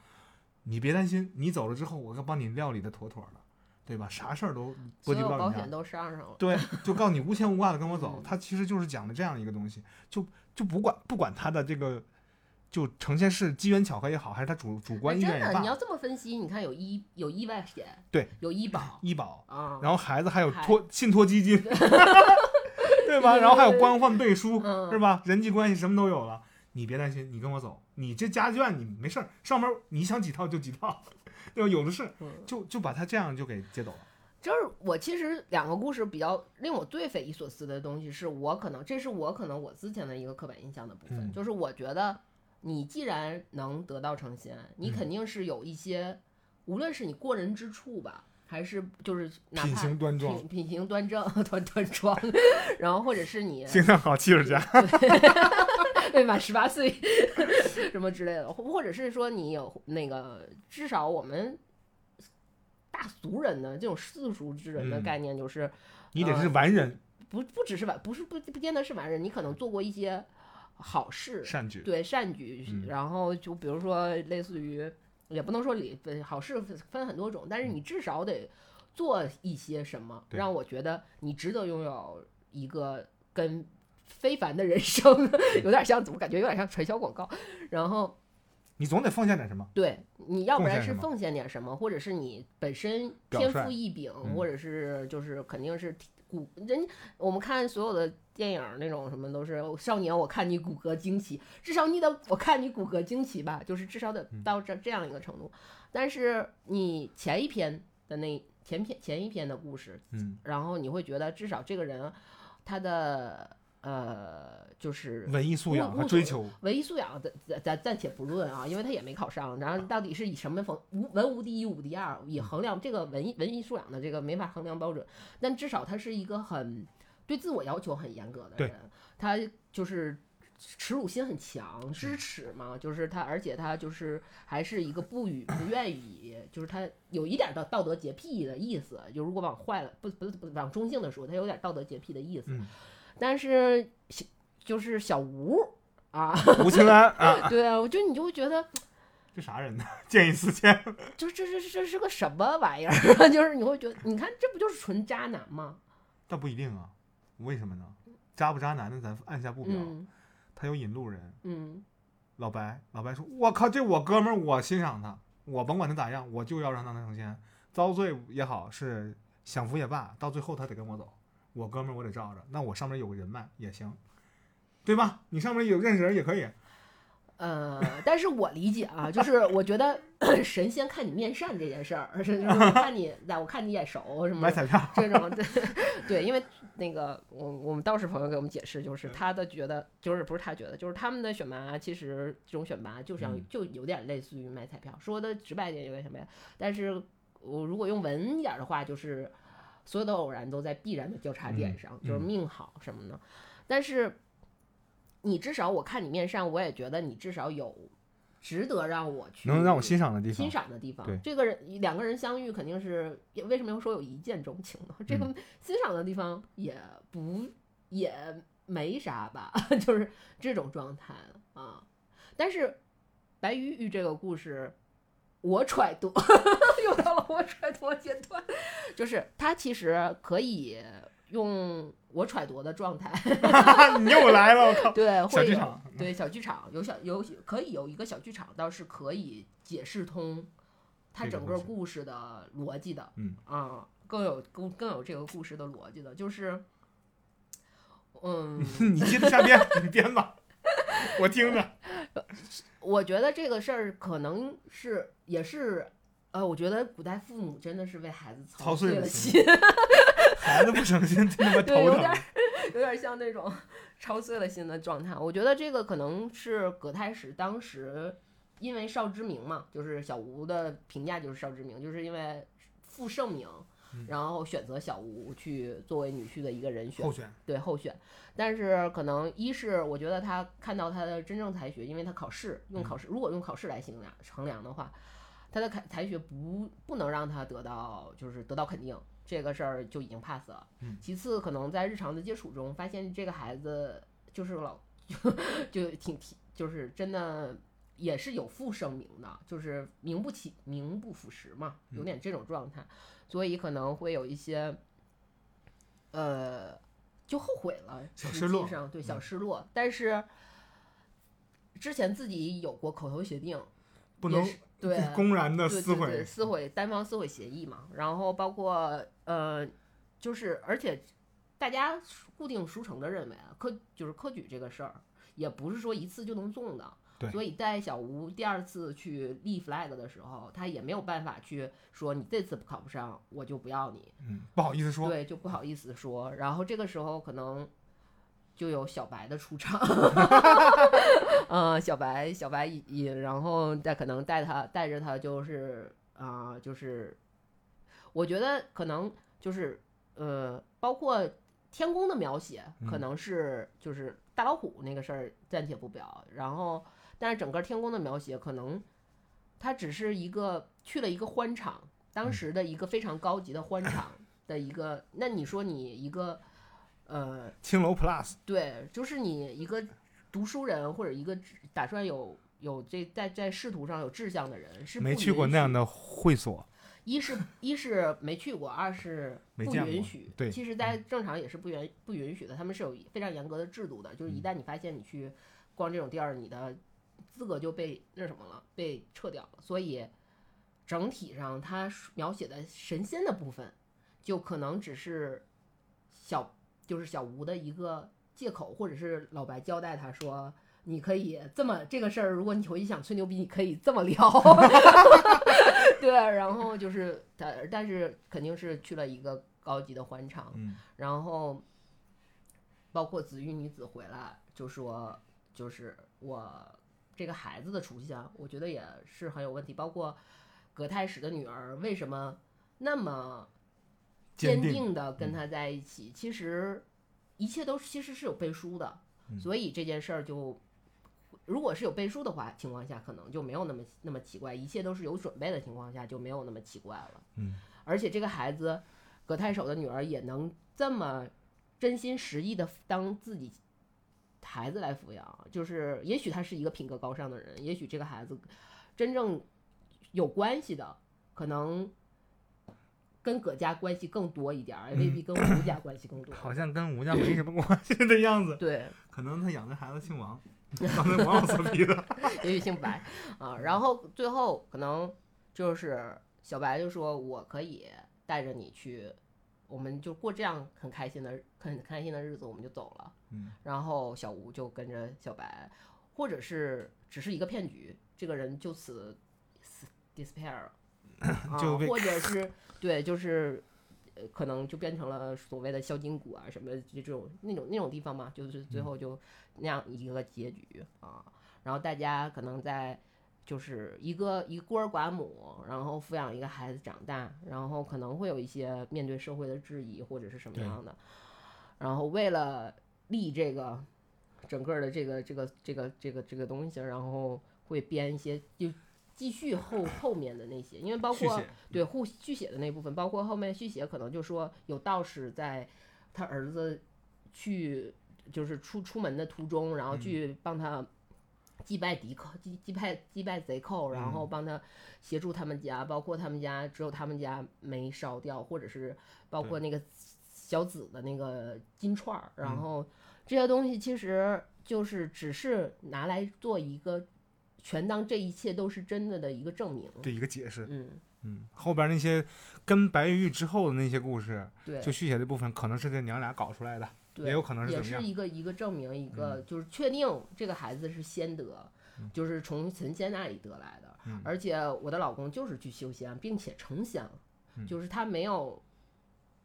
你别担心，你走了之后，我可帮你料理的妥妥的，对吧？啥事儿都波
所
及不到你
保险。都上上了。
对，就告诉你无牵无挂的跟我走
嗯。
他其实就是讲的这样一个东西，就就不管不管他的这个，就呈现是机缘巧合也好，还是他主主观意愿也罢
你，要这么分析，你看有医有意外险，
对，
有医保
医保，
啊，
然后孩子还有
还
托信托基金，对吧？然后还有官宦背书，
嗯
是吧？人际关系什么都有了。你别担心，你跟我走，你这家眷你没事儿，上门你想几套就几套，对吧？有的是，
嗯
就就把他这样就给接走了。
就是我其实两个故事比较令我最匪夷所思的东西，是我可能这是我可能我之前的一个刻板印象的部分，
嗯
就是我觉得你既然能得到成仙，你
嗯
肯定是有一些，无论是你过人之处吧，还是就是哪
品
怕
行端庄，
品品行端正、端端庄，然后或者是你
形象好，气质佳。
未满十八岁。什么之类的，或或者是说你有那个，至少我们大俗人的这种世俗之人的
嗯。
概念，就是、
你得是完人，
不不只是完，不是不不见得是完人，你可能做过一些好事，
善举。
对善举，
嗯。
然后就比如说类似于，也不能说里呃好事分分很多种，但是你至少得做一些什么，
对。
让我觉得你值得拥有一个跟非凡的人生，有点像，怎么感觉有点像传销广告？然后
你总得奉献点什么。
对，你要不然是奉献点什么，或者是你本身天赋异禀，
嗯
或者是就是肯定是骨人。我们看所有的电影那种什么都是哦少年，我看你骨骼惊奇，至少你得我看你骨骼惊奇吧，就是至少得
嗯
到这这样一个程度。但是你前一篇的那前篇前一篇的故事，
嗯，
然后你会觉得至少这个人他的呃就是
文艺素养
目目所
和追求，
文艺素养咱咱咱暂且不论啊，因为他也没考上，然后到底是以什么分无文无第一武第二，以衡量这个文艺文艺素养的这个没法衡量标准，但至少他是一个很对自我要求很严格的人，他就是耻辱心很强，知耻嘛，就是他，而且他就是还是一个不与不愿意，就是他有一点的道德洁癖的意思，就如果往坏了不不不往中性的说，他有点道德洁癖的意思，
嗯
但是小就是小吴啊。
吴清安啊，
对啊，我就你就会觉得，
这啥人呢？见异思迁，
就这这这是个什么玩意儿？就是你会觉得，你看这不就是纯渣男吗？
但不一定啊，为什么呢？渣不渣男的咱按下不表，
嗯
他有引路人。
嗯
老白，老白说：“我靠，这我哥们儿，我欣赏他，我甭管他咋样，我就要让他能成仙，遭罪也好，是享福也罢，到最后他得跟我走，我哥们儿我得罩着，那我上面有个人脉也行，对吧？你上面有认识人也可以，
呃，但是我理解啊，就是我觉得 神仙看你面善这件事儿，是就是 我看你，我看你眼熟什么
买彩票，
这种，对 对，因为那个我我们道士朋友给我们解释，就是他的觉得，就是不是他觉得，就是他们的选拔，其实这种选拔就像
嗯
就有点类似于买彩票，说的直白点有点什么呀？但是我如果用文一点的话，就是所有的偶然都在必然的交叉点
嗯
上，就是
嗯
命好什么的。但是你至少我看你面善，我也觉得你至少有值得让我去
能让我欣赏的地方
欣，赏的地方
对。
这个人两个人相遇肯定是为什么要说有一见钟情呢？这个
嗯
欣赏的地方也不也没啥吧，就是这种状态啊。但是白玉玉这个故事，我揣度 我 揣度阶段，就是他其实可以用我揣度的状态
你又来了，我靠！
对，
小剧场
对小剧场有小有可以有一个小剧场，倒是可以解释通他整个
故事
故事的逻辑的，
嗯
啊，更有更更有这个故事的逻辑的，就是，嗯，
你接着瞎编，你编吧，我听着。
我觉得这个事儿可能是也是。呃，我觉得古代父母真的是为孩子
操
碎了
心
心，
孩子不省心，真他妈
对，有
头疼
点儿。有点像那种 操碎了心的状态。我觉得这个可能是葛太史当时因为少之明嘛，就是小吴的评价就是少之明，就是因为负盛名，
嗯
然后选择小吴去作为女婿的一个人选
候，选，
对候选。但是可能一是我觉得他看到他的真正才学，因为他考试用考试，如果用考试来衡量衡量的话，他的才才学不不能让他得到就是得到肯定，这个事儿就已经 pass 了。
嗯
其次，可能在日常的接触中发现这个孩子就是老 就挺挺就是真的。也是有负盛名的，就是名不起名不副实嘛，有点这种状态，所以可能会有一些，呃，就后悔了，实
小失落
对小
嗯
失落，但是之前自己有过口头协定，
不能
对
公然的
对对对，
撕毁。
撕毁单方撕毁协议嘛，然后包括呃，就是而且大家固定书城的认为啊，科就是科举这个事儿，也不是说一次就能中的。
对
所以在小吴第二次去立 flag 的时候，他也没有办法去说你这次考不上，我就不要你，
嗯，不好意思说。
对，就不好意思说。然后这个时候可能就有小白的出场，呃，小白小白一一，然后再可能带他带着他就是啊、就是我觉得可能就是呃，包括天宫的描写，可
嗯
能是就是大老虎那个事儿暂且不表，然后但是整个天宫的描写可能。它只是一个去了一个欢场，当时的一个非常高级的欢场的一个，那你说你一个，呃，
青楼 Plus，
对，就是你一个读书人或者一个志打算有有这在在仕途上有志向的人，是
没去过那样的会所，
一是一是没去过，二是 不允许。
对嗯
其实，在正常也是不允不允许的，他们是有非常严格的制度的。就是一
嗯
旦你发现你去逛这种地儿，你的资格就被那什么了，被撤掉了。所以整体上，他描写的神仙的部分，就可能只是小就是小吴的一个借口，或者是老白交代他说。你可以这么这个事儿，如果你回去想吹牛逼，你可以这么聊，对，然后就是他但是肯定是去了一个高级的欢场，
嗯，
然后包括子玉女子回来就说，就是我这个孩子的出现，我觉得也是很有问题。包括葛太史的女儿为什么那么坚
定
定的跟他在一起，其实一切都其实是有背书的，
嗯
所以这件事儿就。如果是有背书的话，情况下可能就没有那么那么奇怪，一切都是有准备的情况下就没有那么奇怪了。
嗯，
而且这个孩子，葛太守的女儿也能这么真心实意的当自己孩子来抚养，就是也许他是一个品格高尚的人，也许这个孩子真正有关系的，可能跟葛家关系更多一点儿，也未必跟吴家关系更多。
好像跟吴家没什么关系的样子。
对，
可能他养的孩子姓王。
也许姓白啊。然后最后可能就是小白就说：“我可以带着你去，我们就过这样很开心的、很开心的日子，我们就走了。”
嗯，
然后小吴就跟着小白，或者是只是一个骗局，这个人就此 disappear 了，啊
就被
或者是对，就是。呃可能就变成了所谓的销金谷啊，什么就这种那种那种地方嘛，就是最后就那样一个结局啊。然后大家可能在就是一个一孤儿寡母，然后抚养一个孩子长大，然后可能会有一些面对社会的质疑或者是什么样的，然后为了立这个整个的这个这个这个这个这个东西，然后会编一些就继续后后面的那些，因为包括对后续写的那部分，包括后面续写可能就说有道士在他儿子去就是出出门的途中，然后
嗯。
去帮他祭拜敌寇，祭祭拜祭拜贼寇，然后
嗯。
帮他协助他们家，包括他们家只有他们家没烧掉，或者是包括那个小紫的那个金串儿，然
嗯。
后这些东西其实就是只是拿来做一个全当这一切都是真的的一个证明。
这一个解释。
嗯，
嗯，后边那些跟白玉之后的那些故事，
对，
就续写的部分，可能是这娘俩搞出来的，
对，
也有可能是
也。是一个一个证明，一个就是确定这个孩子是先得，
嗯
就是从神仙那里得来的。
嗯
而且我的老公就是去修仙，并且成仙了，
嗯
就是他没有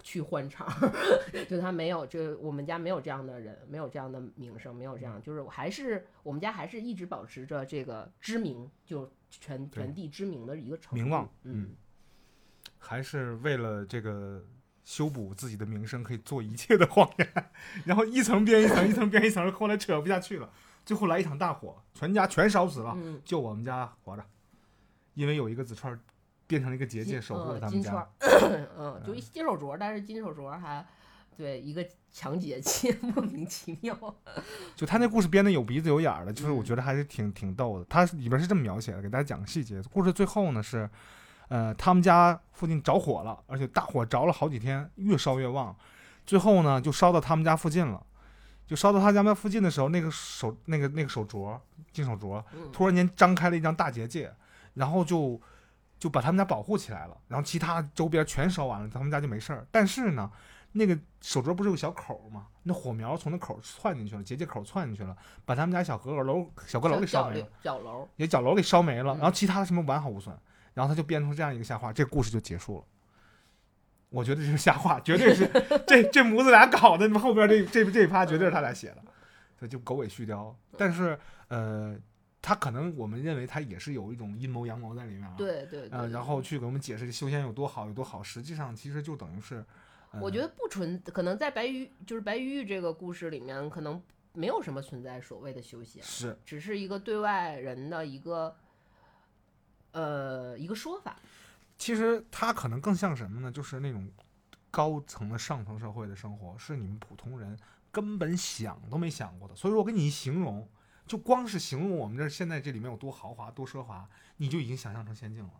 去换场，就他没有这我们家没有这样的人，没有这样的名声，没有这样，就是我还是我们家还是一直保持着这个知名，就全全地知名的一个程
名望
嗯，
还是为了这个修补自己的名声，可以做一切的谎言，然后一层编一层，一层编一层，后来扯不下去了，最后来一场大火，全家全烧死了，
嗯，
就我们家活着，因为有一个子串儿变成了一个结界，守护了
嗯
他们家。
嗯，就一金手镯，但是金手镯还对一个抢劫器，莫名其妙。
就他那故事编的有鼻子有眼儿的，就是我
嗯
觉得还是挺挺逗的。他里边是这么描写的，给大家讲个细节。故事最后呢是，呃，他们家附近着火了，而且大火着了好几天，越烧越旺，最后呢就烧到他们家附近了。就烧到他家附近的时候，那个手那个那个手镯金手镯
嗯，
突然间张开了一张大结界，然后就就把他们家保护起来了，然后其他周边全烧完了，他们家就没事儿。但是呢，那个手镯不是有小口儿吗？那火苗从那口儿窜进去了，结界口窜进去了，把他们家小阁楼、小阁楼给烧没了，
角楼，
也角楼给烧没了，
嗯
然后其他的什么完好无损。然后他就编出这样一个瞎话，这个故事就结束了。我觉得这是瞎话，绝对是 这这母子俩搞的，后边这这这一趴绝对是他俩写的，这就狗尾续貂。但是呃，他可能我们认为他也是有一种阴谋阳谋在里面啊。。
对对对。
呃，然后去给我们解释修仙有多好有多好，实际上其实就等于是，呃、
我觉得不纯，可能在白玉就是白玉玉这个故事里面，可能没有什么存在所谓的修仙，
是
只是一个对外人的一个呃一个说法。
其实它可能更像什么呢？就是那种高层的上层社会的生活，是你们普通人根本想都没想过的。所以说我给你一形容，就光是形容我们这儿现在这里面有多豪华、多奢华，你就已经想象成仙境了。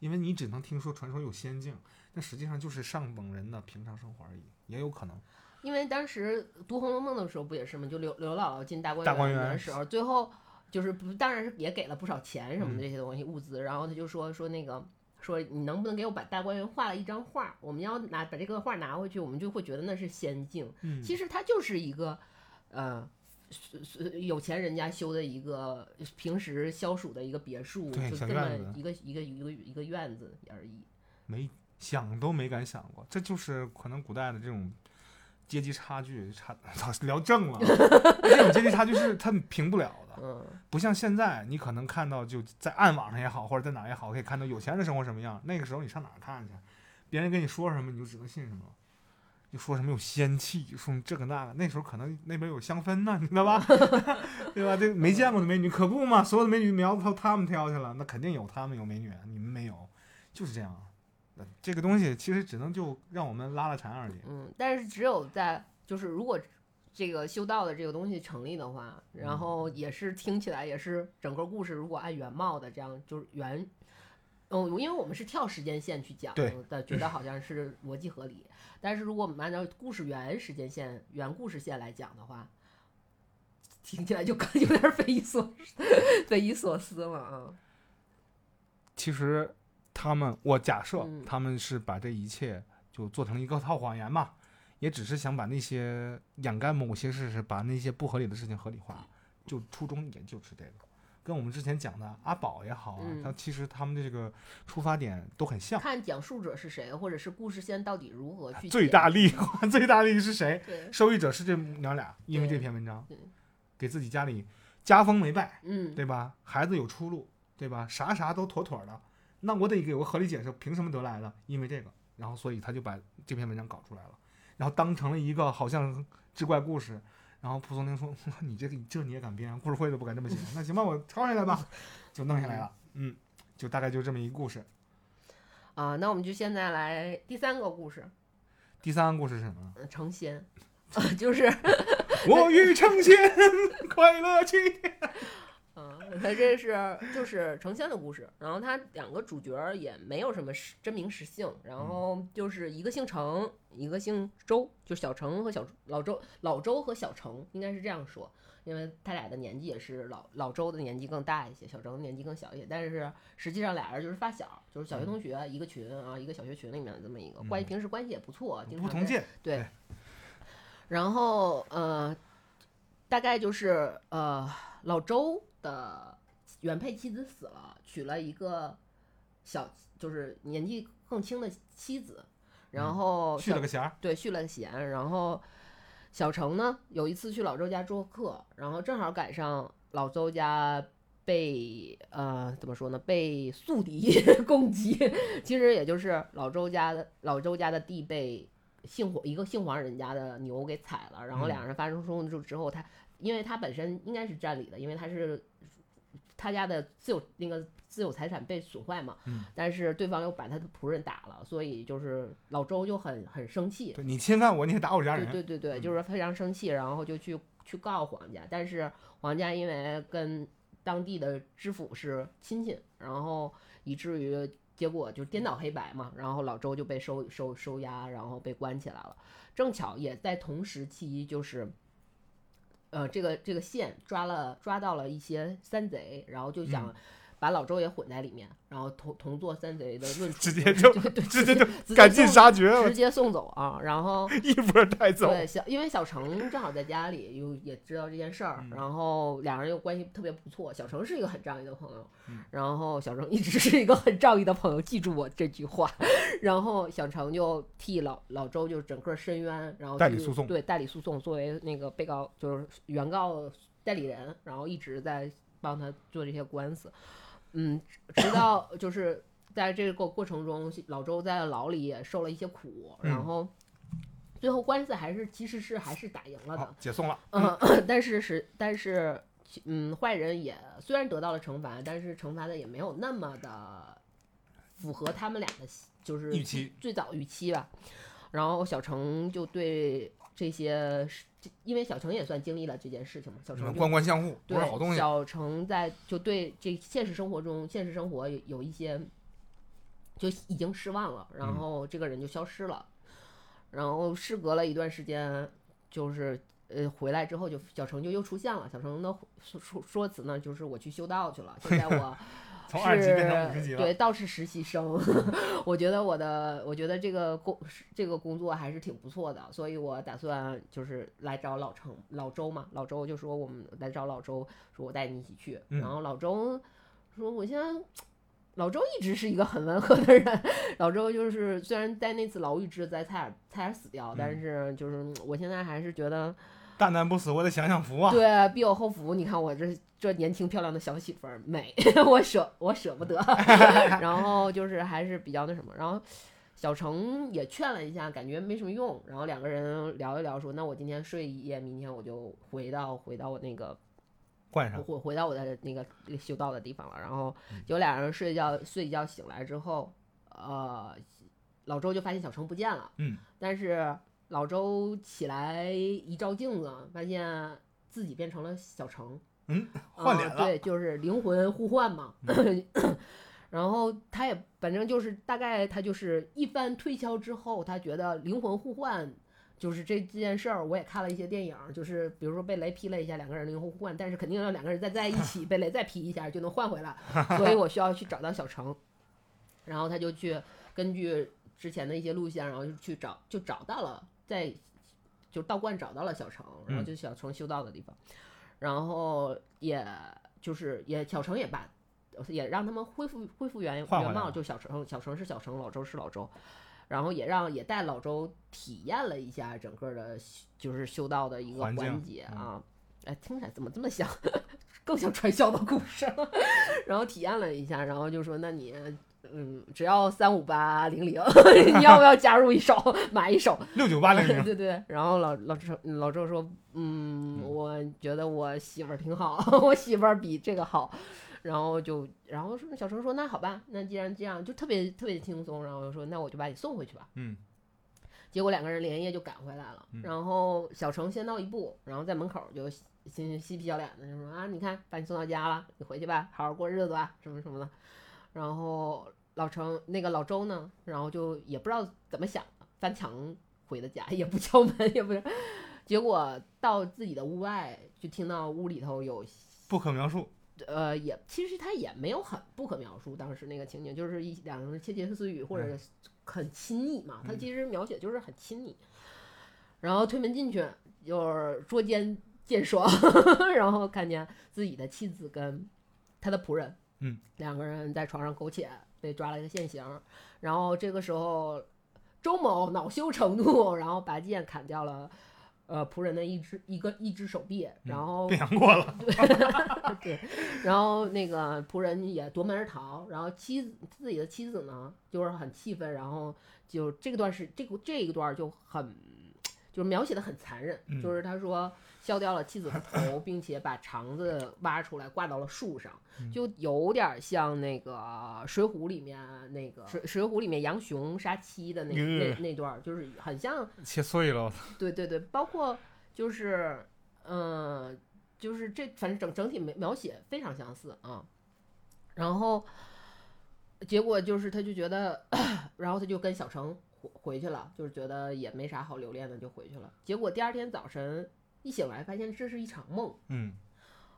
因为你只能听说传说有仙境，但实际上就是上等人的平常生活而已，也有可能。
因为当时读《红楼梦》的时候不也是吗？就刘刘姥姥进大观
园
园的时候，最后就是不，当然是也给了不少钱什么的
嗯
这些东西、物资，然后他就说说那个说你能不能给我把大观园画了一张画？我们要拿把这个画拿回去，我们就会觉得那是仙境。
嗯
其实它就是一个呃。是是有钱人家修的一个平时消暑的一个别墅，
对
就这么一个一个一个一个院子而已。
没想都没敢想过，这就是可能古代的这种阶级差距差，操，聊正了。这种阶级差距是他们平不了的，
嗯
不像现在，你可能看到就在暗网上也好，或者在哪也好，可以看到有钱人的生活什么样。那个时候你上哪儿看去？别人跟你说什么，你就只能信什么。就说什么有仙气，说这个那个，那时候可能那边有香氛呢，你知道吧？对吧？这没见过的美女，可不嘛，所有的美女苗子都他们挑去了，那肯定有他们有美女，你们没有，就是这样。那这个东西其实只能就让我们拉拉馋而已。
嗯，但是只有在就是如果这个修道的这个东西成立的话，然
嗯
后也是听起来也是整个故事如果按原貌的这样就是原。嗯，因为我们是跳时间线去讲的，觉得好像是逻辑合理。但是如果我们按照故事原时间线、原故事线来讲的话，听起来就 更有点匪夷所匪夷所思了啊。
其实他们，我假设
嗯
他们是把这一切就做成一个套谎言嘛，也只是想把那些掩盖某些事实，把那些不合理的事情合理化，就初衷也就是这个。跟我们之前讲的阿宝也好啊，
嗯
他其实他们的这个出发点都很像。
看讲述者是谁，或者是故事线到底如何去
最大利最大利是谁？受益者是这娘俩，因为这篇文章，给自己家里家风没败，
嗯，
对吧？孩子有出路，对吧？啥啥都妥妥的，那我得给个合理解释，凭什么得来的？因为这个，然后所以他就把这篇文章搞出来了，然后当成了一个好像志怪故事。然后蒲松龄说：“ 你这个这你也敢编？故事会都不敢这么写。那行吧，我抄下来吧，就弄下来了。嗯，就大概就这么一个故事。
啊，那我们就现在来第三个故事，
第三个故事是什么
成仙，就是
我欲成仙，快乐去。
嗯，他这是就是成仙的故事，然后他两个主角儿也没有什么实真名实姓，然后就是一个姓程，一个姓周，就是小程和小老周，老周和小程应该是这样说，因为他俩的年纪也是老老周的年纪更大一些，小程的年纪更小一些，但是实际上俩人就是发小，就是小学同学一个群啊，一个小学群里面的这么一个关系，平时关系也不错，经常
同届，
对
对，
然后呃，大概就是呃，老周的原配妻子死了，娶了一个小，就是年纪更轻的妻子，然后
嗯续了个弦儿。
对，续了个弦。然后小程呢，有一次去老周家做客，然后正好赶上老周家被呃怎么说呢，被宿敌 攻击。其实也就是老周家的老周家的地被姓黄一个姓黄人家的牛给踩了，然后
嗯
两人发生冲突之后，他因为他本身应该是占理的，因为他是他家的自有那个自有财产被损坏嘛，
嗯
但是对方又把他的仆人打了，所以就是老周就很很生气，
对你侵犯我，你还打我家
对
人。
对对对，
嗯
就是非常生气，然后就去去告皇家，但是皇家因为跟当地的知府是亲戚，然后以至于结果就颠倒黑白嘛，然后老周就被收收收押，然后被关起来了。正巧也在同时期，就是。呃，这个这个县抓了抓到了一些三贼，然后就想把老周也混在里面，然后同同做三贼的论处，
直接就直接就赶尽杀绝，
直接送走啊，然后
一波带走。
对，小因为小程正好在家里，又也知道这件事儿，
嗯
然后两人又关系特别不错。小程是一个很仗义的朋友，
嗯
然后小程一直是一个很仗义的朋友，记住我这句话。然后小程就替老老周就整个申冤，然后去
代理诉讼
对代理诉讼，作为那个被告就是原告代理人，然后一直在帮他做这些官司。嗯，直到就是在这个过程中，老周在牢里也受了一些苦，然
嗯
后最后官司还是其实是还是打赢了的，，
解送了。
嗯，但是是但是嗯，坏人也虽然得到了惩罚，但是惩罚的也没有那么的符合他们俩的就是
预期
最早预期吧。然后小程就对这些事，因为小程也算经历了这件事情嘛，小程就
官官相护，不
对
是好东西。
小程在就对这现实生活中，现实生活有有一些就已经失望了，然
嗯
后这个人就消失了，然后事隔了一段时间，就是呃回来之后就小程就又出现了。小程的说说说辞呢，就是我去修道去了，现在我
从二级变成五十级了。
是对，倒是实习生。我觉得我的，我觉得这个工这个工作还是挺不错的，所以我打算就是来找老程老周嘛。老周就说我们来找老周，说我带你一起去。
嗯
然后老周说我现在老周一直是一个很温和的人。老周就是虽然在那次牢狱之灾差点差点死掉，但
嗯
是就是我现在还是觉得
大难不死，我得享享福啊！
对必有后福。你看我这这年轻漂亮的小媳妇儿美，我舍我舍不得。然后就是还是比较那什么，然后。小程也劝了一下，感觉没什么用。然后两个人聊一聊，说：“那我今天睡一夜，明天我就回到回到我那个
换上，
回回到我的那个那个修道的地方了。然后有俩人睡觉睡一觉醒来之后，呃，老周就发现小程不见了。
嗯，
但是老周起来一照镜子，发现自己变成了小程，
嗯，换脸了，
啊对，就是灵魂互换嘛。然后他也反正就是大概他就是一番推敲之后，他觉得灵魂互换就是这这件事儿，我也看了一些电影，就是比如说被雷劈了一下，两个人灵魂互换，但是肯定要两个人再在一起，被雷再劈一下就能换回来，所以我需要去找到小程，然后他就去根据之前的一些录像，然后就去找，就找到了在就道观找到了小城，然后
嗯。
就是小城修道的地方，然后也就是也小城也把。也让他们恢复恢复原原貌，就小城小城是小城，老周是老周，然后也让也带老周体验了一下整个的就是修道的一个
环
节
嗯
啊，哎，听起来怎么这么像，更像传销的故事了。然后体验了一下，然后就说那你嗯，只要三五八零零，你要不要加入一手买一手？
六九八零零，
对对，然后老老周老周说，嗯，
嗯
我觉得我媳妇儿挺好，我媳妇儿比这个好，然后就然后说小程说那好吧，那既然这样，就特别特别轻松，然后就说那我就把你送回去吧。
嗯，
结果两个人连夜就赶回来了，
嗯
然后小程先到一步，然后在门口就嬉嬉皮笑脸的就说啊，你看把你送到家了，你回去吧，好好过日子吧，什么什么的。然后老程那个老周呢，然后就也不知道怎么想的，翻墙回的家，也不敲门，也不是。结果到自己的屋外，就听到屋里头有
不可描述，
呃，也其实他也没有很不可描述，当时那个情景就是一两个人窃窃私语或者很亲昵嘛，他
嗯
其实描写就是很亲昵。然后推门进去，就是捉奸见双，然后看见自己的妻子跟他的仆人，
嗯，
两个人在床上苟且，被抓了一个现行。然后这个时候，周某恼羞成怒，然后拔剑砍掉了。呃，仆人的一只一个一只手臂，然后
变杨过了，
对，然后那个仆人也夺门而逃，然后妻子自己的妻子呢，就是很气愤，然后就这个段是这个这一段就很，就是描写的很残忍，
嗯
就是他说削掉了妻子的头，并且把肠子挖出来挂到了树上，
嗯
就有点像那个《水浒》里面那个《水水浒》里面杨雄杀妻的那那
呃
那段，就是很像
切碎了，
对对对，包括就是，嗯、就是这反正整整体描描写非常相似啊。然后结果就是他就觉得，然后他就跟小程回回去了，就是觉得也没啥好留恋的，就回去了。结果第二天早晨一醒来，发现这是一场梦，
嗯，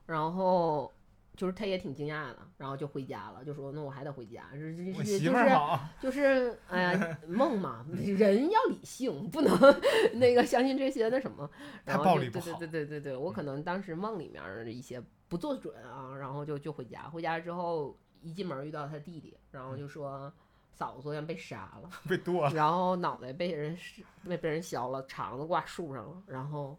然后。就是他也挺惊讶的，然后就回家了，就说那我还得回家，是是就是就 是哎呀，梦嘛，人要理性，不能那个相信这些那什么。然后就对对
力不好
对对对对，我可能当时梦里面的一些不做准啊，然后就就回家。回家之后一进门遇到他弟弟，然后就说嫂子昨天被杀了，
被剁了，
然后脑袋被人被被人削了，肠子挂树上了。然后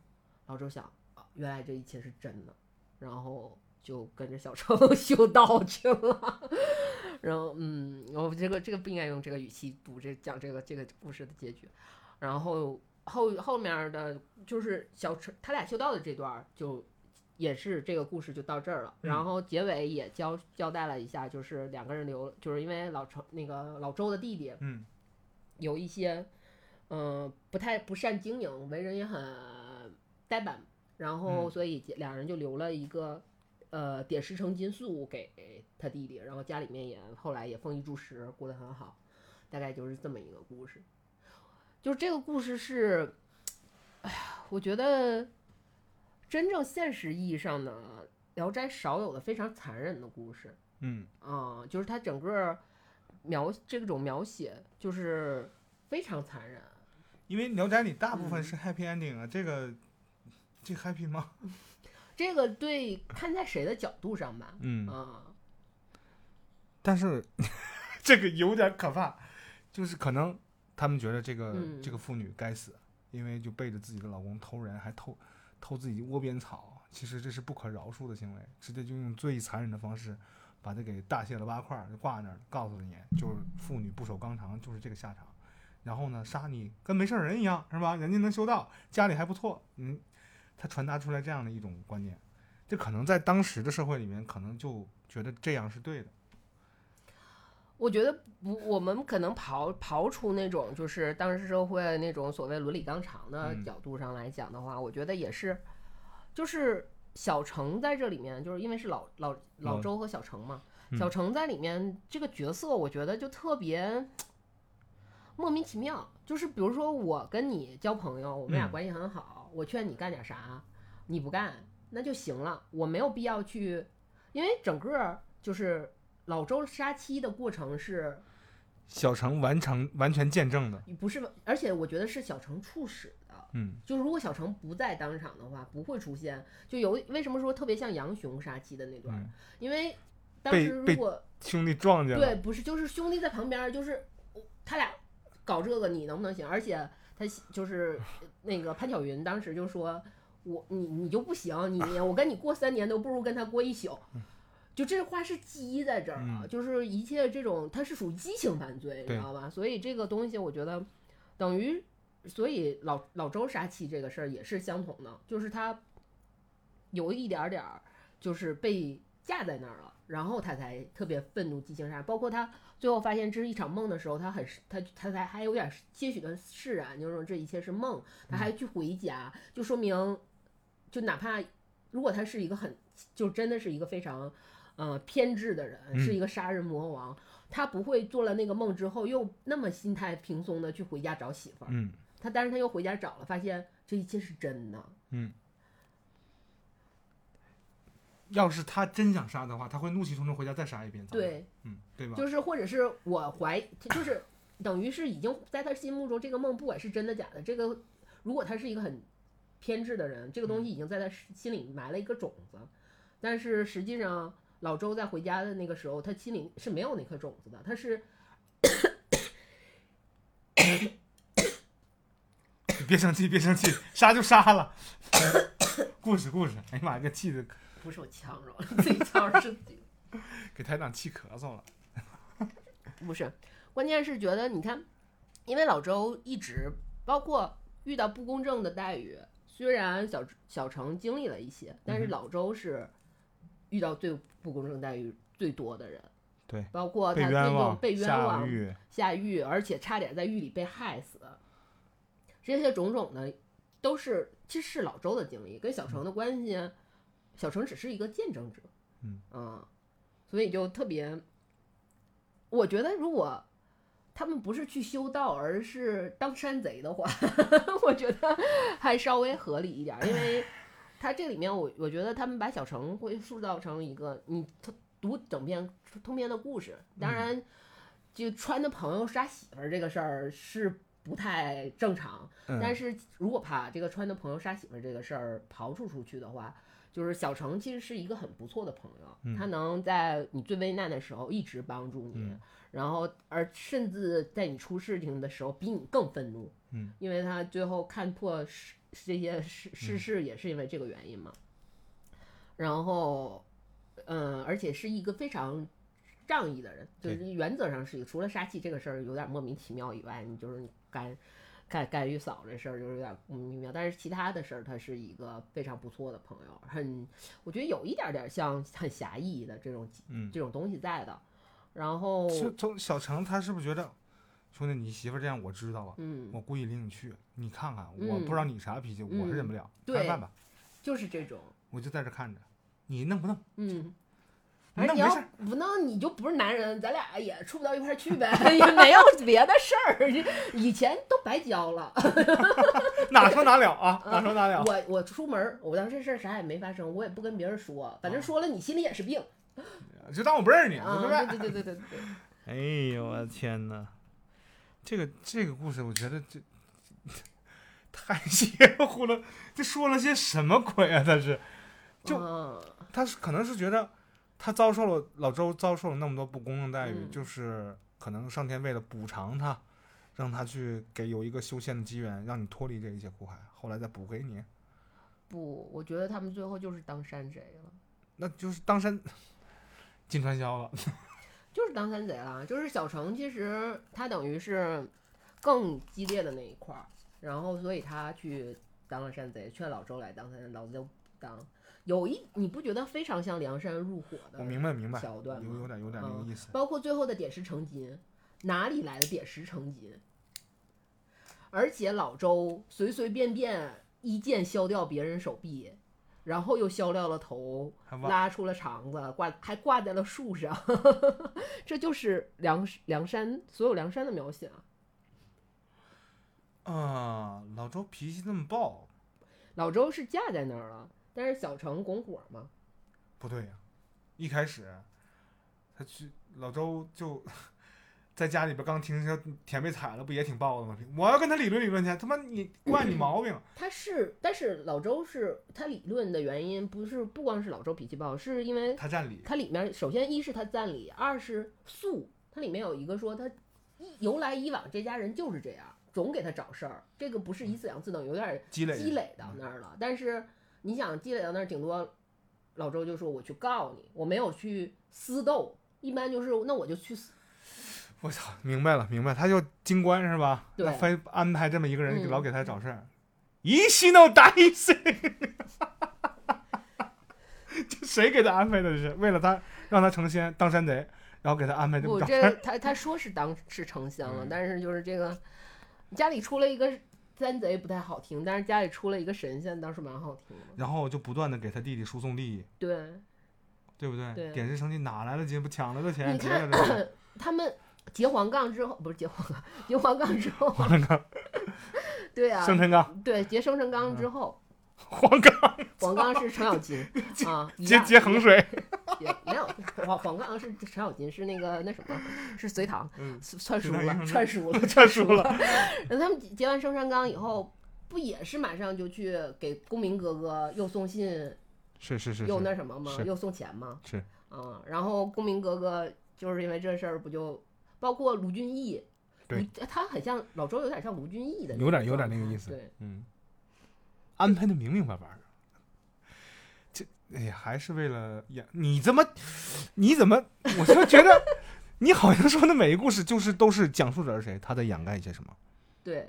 老周想，啊原来这一切是真的，然后就跟着小程 修道去了。然后，嗯，我这个这个不应该用这个语气读这讲这个这个故事的结局。然后后后面的就是小程他俩修道的这段就也是这个故事就到这儿了。然
嗯
后结尾也交交代了一下，就是两个人留，就是因为老程那个老周的弟弟
嗯
有一些，嗯、不太不善经营，为人也很呆板，然后
嗯
所以两人就留了一个，呃，点石成金粟给他弟弟，然后家里面也后来也丰衣足食，过得很好，大概就是这么一个故事。就是这个故事是，哎呀，我觉得真正现实意义上的《聊斋》少有的非常残忍的故事。
嗯，
啊、就是它整个描这种描写就是非常残忍。
因为《聊斋》里大部分
嗯
是 happy ending 啊，这个这 happy 吗？
这个对看在谁的角度上吧，
嗯，
啊，
但是 这个有点可怕，就是可能他们觉得这个、
嗯
这个妇女该死，因为就背着自己的老公偷人，还偷偷自己窝边草，其实这是不可饶恕的行为，直接就用最残忍的方式把他给大卸了八块儿，就挂那儿，告诉你就是妇女不守纲常就是这个下场。然后呢，杀你跟没事儿人一样，是吧？人家能修道，家里还不错，嗯，他传达出来这样的一种观念，这可能在当时的社会里面，可能就觉得这样是对的。
我觉得不，我们可能刨刨出那种就是当时社会那种所谓伦理纲常的
嗯
角度上来讲的话，我觉得也是，就是小程在这里面，就是因为是老老老
老
周和小程嘛，
嗯
小程在里面这个角色，我觉得就特别莫名其妙。就是比如说我跟你交朋友，我们俩
嗯
关系很好，我劝你干点啥，你不干那就行了，我没有必要去，因为整个就是老周杀妻的过程是
小程完成完全见证的，
不是？而且我觉得是小程促使的。
嗯
就是如果小程不在当场的话，不会出现。就有为什么说特别像杨雄杀妻的那段？
嗯，
因为当时如果
兄弟撞见了，
对，不是就是兄弟在旁边，就是他俩搞这个，你能不能行？而且他就是那个潘巧云当时就说：“我你你就不行，你我跟你过三年都不如跟他过一宿。”就这话是基在这儿啊，
嗯
就是一切这种他是属于激情犯罪，你知道吧？所以这个东西我觉得等于，所以老老周杀妻这个事儿也是相同的，就是他有一点儿点儿就是被架在那儿了，然后他才特别愤怒、激情杀。包括他最后发现这是一场梦的时候，他很他他才还有点些许的释然，就是说这一切是梦，他还去回家，就说明就哪怕如果他是一个很就真的是一个非常呃偏执的人，是一个杀人魔王，他不会做了那个梦之后又那么心态平松的去回家找媳妇儿。
嗯
他但是他又回家找了，发现这一切是真的。
嗯。要是他真想杀的话，他会怒气冲冲回家再杀一遍。
对，
嗯，对吧？
就是或者是我怀，就是等于是已经在他心目中这个梦不管是真的假的，这个如果他是一个很偏执的人，这个东西已经在他心里埋了一个种子，但是实际上老周在回家的那个时候，他心里是没有那颗种子的，他是
你别生气，别生气，杀就杀了。故事故事，哎呀妈呀，给气的
不是我呛着了，自己呛着是自己。
给台长气咳嗽了。
不是，关键是觉得你看，因为老周一直包括遇到不公正的待遇，虽然小小程经历了一些，但是老周是遇到最不公正待遇最多的人。
对，
包括他最终
冤枉，
被冤
下
枉、
狱，
下狱，而且差点在狱里被害死，这些种种的都是其实是老周的经历，跟小程的关系，小城只是一个见证者，
嗯。
所以就特别，我觉得如果他们不是去修道，而是当山贼的话，我觉得还稍微合理一点儿，因为他这里面我我觉得他们把小城会塑造成一个你读整篇通篇的故事，当然，就川的朋友杀媳妇儿这个事儿是不太正常，但
嗯，
是如果把这个川的朋友杀媳妇儿这个事儿刨除出去的话，就是小程其实是一个很不错的朋友，
嗯。
他能在你最危难的时候一直帮助你，
嗯。
然后而甚至在你出事情的时候比你更愤怒，
嗯，
因为他最后看破事这些事事事也是因为这个原因嘛。然后，嗯，而且是一个非常仗义的人，就是原则上是一个，除了杀气这个事儿有点莫名其妙以外，你就是你干干干预嫂这事儿就是有点莫名其妙，但是其他的事儿他是一个非常不错的朋友，很我觉得有一点点像很侠义的这种
嗯，
这种东西在的。然后，
从小程他是不是觉得，兄弟你媳妇儿这样我知道了，
嗯，
我故意领你去，你看看，
嗯
我不知道你啥脾气，我是忍不了，
对
看办吧，
就是这种，
我就在这看着，你弄不弄？
嗯。
你
而你要不弄，你就不是男人，咱俩也处不到一块儿去呗，也没有别的事儿，以前都白交了。
哪说哪了啊，哪说哪了。
我我出门，我当时这事儿啥也没发生，我也不跟别人说，反正说了你心里也是病
就当我不认识你，
啊。
对不对？
对对对对对对，
哎呦我的天哪！这个这个故事，我觉得这太邪乎了，这说了些什么鬼啊？他是就
嗯
他是可能是觉得他遭受了老周遭受了那么多不公正待遇，
嗯
就是可能上天为了补偿他，让他去给有一个修仙的机缘，让你脱离这一切苦海，后来再补给你，
不，我觉得他们最后就是当山贼了，
那就是当山进传销了。
就是当山贼了。就是小程其实他等于是更激烈的那一块儿，然后所以他去当了山贼，劝老周来当山贼，老周不当。有一你不觉得非常像梁山入伙的
我明白明白，
桥段？
有有点有点那个
嗯
意思。
包括最后的点石成金，哪里来的点石成金？而且老周随随便便一剑削掉别人手臂，然后又削掉了头，拉出了肠子，挂还挂在了树上，这就是梁梁山所有梁山的描写啊。
啊，老周脾气那么暴，
老周是架在那儿了，但是小程拱火吗，
不对呀、一开始他去老周就 在家里边刚听说田被踩了，不也挺爆的吗？我要跟他理论理论去，他妈你 惯你毛病。
他是，但是老周是他理论的原因，不是不光是老周脾气暴，是因为
他占理，
他里面首先一是他占理，二是素，他里面有一个说他由来以往这家人就是这样，总给他找事儿，这个不是一次两次等，有点
积累
积累到那儿了。但是你想积累到那儿，顶多老周就说我去告你，我没有去私斗，一般就是那我就去死。
我操，明白了，明白，他就京官是吧？
对
非安排这么一个人，
嗯
老给他找事儿，一西打一西，这谁给他安排的？这是为了他让他成仙当山贼，然后给他安排这么。
这他他说是当是成仙了，
嗯
但是就是这个家里出了一个山贼不太好听，但是家里出了一个神仙倒是蛮好听的。
然后就不断的给他弟弟输送利益，
对，
对不对？
对
点石成金，哪来的金？不抢来的钱？
你
劫来
看。他们结黄杠之后，不是结黄杠，结黄杠之后，
黄成刚，
对啊，
生辰纲，
对结生辰纲之后，
黄冈
黄杠是程咬金 啊，一
接
样
接衡水，
也没有黄黄冈是程咬金，是那个那什么，是隋唐
嗯，
篡书了，
隋唐英
篡书了，
串书了。
然后他们结完生辰纲以后，不也是马上就去给公明哥哥又送信
是是是
又，那什么吗？又送钱吗？
是，
嗯，然后公明哥哥就是因为这事儿，不就包括卢俊义，
对，
他很像老周，有点像卢俊义的
有点有点那个意思
对，
嗯，安排的明明白白的。这哎呀，还是为了演你怎么，你怎么，我就觉得你好像说的每一个故事就是都是讲述者是谁，他在掩盖一些什么。
对，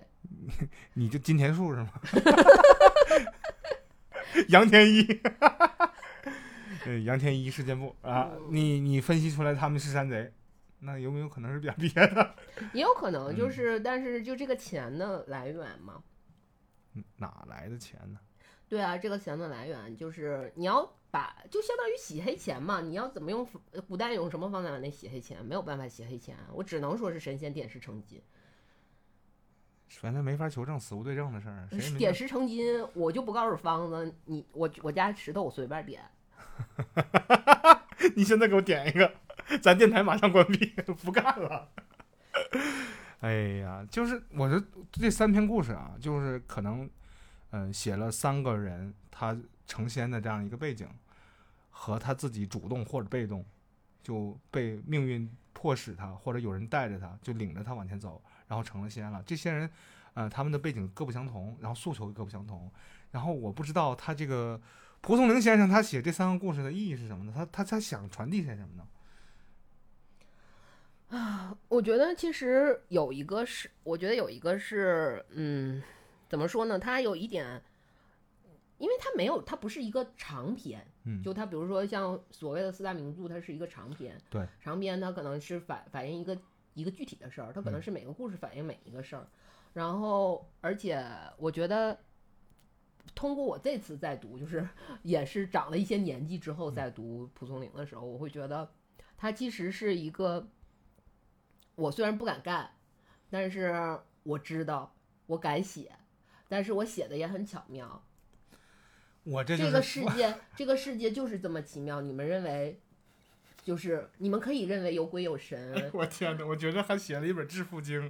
你就金田树是吗？杨天一，呃，杨天一事件部啊，
嗯
你你分析出来他们是山贼，那有没有可能是点 别的？
也有可能就
嗯
是，但是就这个钱的来源嘛，
嗯哪来的钱呢？
对啊，这个钱的来源就是你要把，就相当于洗黑钱嘛。你要怎么用呃古代用什么方法来洗黑钱？没有办法洗黑钱，我只能说是神仙点石成金。
反正没法求证，死无对证的事儿，谁
点石成金，我就不告诉方子，你我我家石头我随便点。
你现在给我点一个，咱电台马上关闭，不干了。哎呀，就是我这这三篇故事啊，就是可能，嗯、写了三个人他成仙的这样一个背景，和他自己主动或者被动，就被命运迫使他，或者有人带着他，就领着他往前走，然后成了仙了。这些人，呃，他们的背景各不相同，然后诉求也各不相同。然后我不知道他这个蒲松龄先生他写这三个故事的意义是什么呢？他他他想传递些什么呢？
啊我觉得其实有一个是，我觉得有一个是，嗯，怎么说呢？它有一点，因为它没有，它不是一个长篇，
嗯，
就它比如说像所谓的四大名著，它是一个长篇，
对，
长篇它可能是反反映一个一个具体的事儿，它可能
嗯
是每个故事反映每一个事儿，然后而且我觉得。通过我这次再读，就是 也是长了一些年纪之后再读蒲松龄的时候，我会觉得它其实是一个，我虽然不敢干，但是我知道我敢写，但是我写的也很巧妙。
我这就是
这个世界，这个世界就是这么奇妙。你们认为，就是你们可以认为有鬼有神，
我天哪！我觉得还写了一本《致富经》，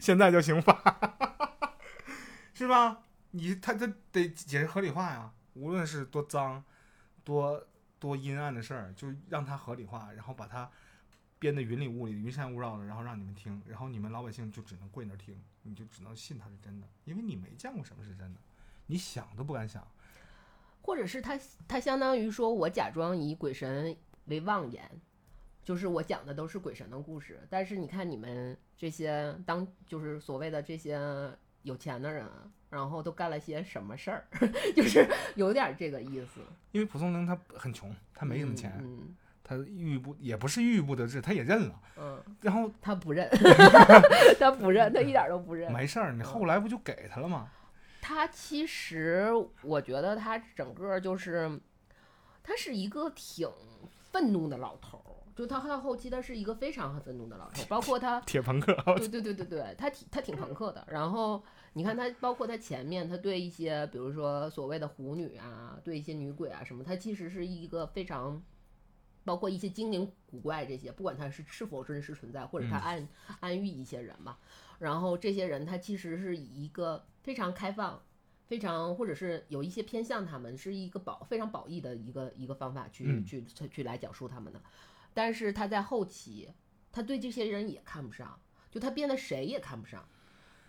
现在就刑法，是吧？你他他得解释合理化呀。无论是多脏、多多阴暗的事儿，就让它合理化，然后把它编得云里雾里、云山雾绕的，然后让你们听，然后你们老百姓就只能跪那儿听，你就只能信它是真的，因为你没见过什么是真的，你想都不敢想。
或者是他他相当于说我假装以鬼神为妄言，就是我讲的都是鬼神的故事，但是你看你们这些当就是所谓的这些有钱的人，然后都干了些什么事儿，就是有点这个意思。
因为蒲松龄他很穷，他没什么钱，
嗯
他郁郁不也不是郁郁不得志，他也认了，
嗯，
然后
他不认，他不认，他一点都不认。
没事儿，你后来不就给他了吗？
他其实我觉得他整个就是，他是一个挺愤怒的老头儿。就他到后期，他是一个非常愤怒的老头儿，包括他
铁朋克，
对对对对对，他挺他挺朋克的。然后你看他，包括他前面，他对一些比如说所谓的狐女啊，对一些女鬼啊什么，他其实是一个非常，包括一些精灵古怪这些，不管他是是否真实存在，或者他
嗯
暗、暗喻一些人吧。然后这些人他其实是以一个非常开放。非常，或者是有一些偏向他们，是一个保非常褒义的一个一个方法去、
嗯
去去去来讲述他们的，但是他在后期，他对这些人也看不上，就他变得谁也看不上，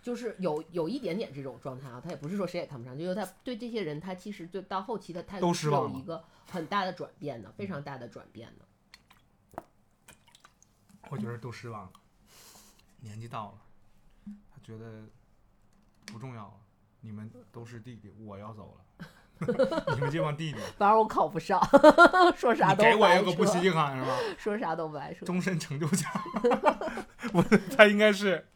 就是有有一点点这种状态啊，他也不是说谁也看不上，就是他对这些人，他其实就到后期的态
度
是有一个很大的转变的，非常大的转变的。
我觉得都失望了，年纪到了，他觉得不重要了，你们都是弟弟，我要走了，你们这帮弟弟，
反正我考不上，说啥
你
都白
给我一个不
扯
稀罕是吧？
说啥都不爱说。
终身成就奖，我他应该是，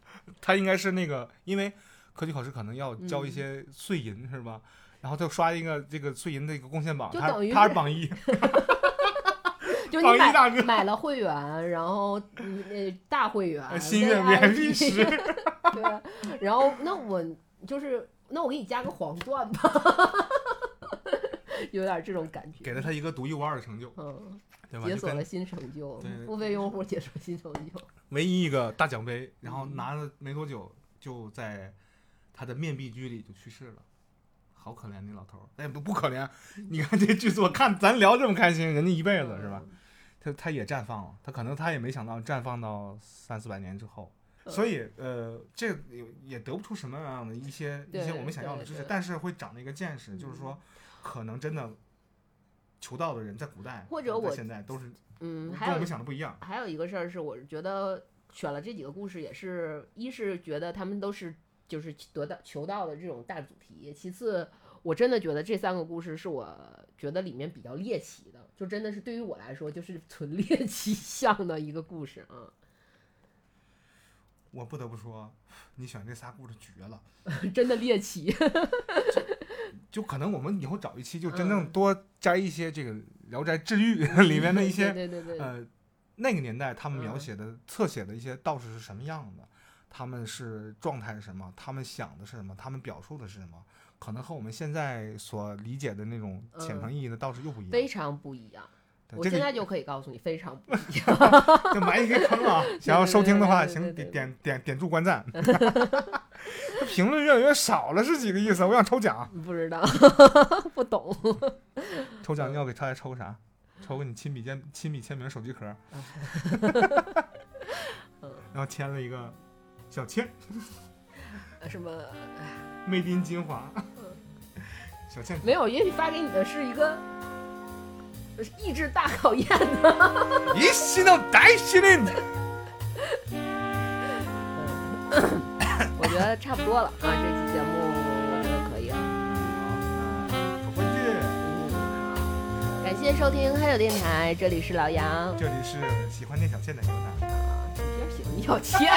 他应该是那个，因为科举考试可能要交一
嗯。
些碎银、是吧？然后他刷一个这个碎银的一个贡献榜，他
就等于
他是榜一，
就你买
榜一大哥。
买了会员，然后嗯呃大会员，
心愿 VIP 十，
对，然后那我就是那我给你加个黄钻吧，有点这种感觉。
给了他一个独一无二的成就，
嗯，
对吧？
解锁了新成就
对，
付费用户解锁新成就。
唯一一个大奖杯，然后
嗯
拿了没多久就在他的面壁居里就去世了。好可怜那老头儿，哎不不可怜，你看这剧组看咱聊这么开心，人家一辈子是吧？
嗯？
他他也绽放了，他可能他也没想到绽放到三四百年之后，
嗯
所以呃，这也也得不出什么样的一些一些我们想要的知识但是会长了一个见识，就是
嗯
说，可能真的求道的人在古代
或者我
现在都是
嗯，还有
跟我们想的不一样。
还有一个事儿是，我觉得选了这几个故事，也是一是觉得他们都是就是得到求道的这种大主题，其次我真的觉得这三个故事是我觉得里面比较猎奇的，就真的是对于我来说就是纯猎奇向的一个故事啊，
我不得不说，你选这仨故事绝了。
真的猎奇。
就可能我们以后找一期，就真
嗯
正多摘一些这个《聊斋志异》里面的一些
对对对对，
呃，那个年代他们描
嗯
写的、侧写的一些道士是什么样的，他们是状态是什么，他们想的是什么，他们表述的是什么，可能和我们现在所理解的那种浅层意义的道士又不一样。
非常不一样。我现在就可以告诉你，非常不一样。
就埋一个坑啊！想要收听的话，请点点点点住观赞。这 评论越来越少了，是几个意思？我想抽奖，
不知道，不懂。
抽奖你要给大家抽个啥？抽个你亲笔签亲笔签名手机壳，
嗯
然后签了一个小倩
什么
in 金华，小倩
没有，也许发给你的是一个意志大考验。
一系到大系列。
我觉得差不多了啊，这期节目我觉得可以了。
走回去，
嗯，感谢收听黑柳电台，这里是老杨。
这里是喜欢聂小倩的牛奶。
啊，你别喜欢你小倩。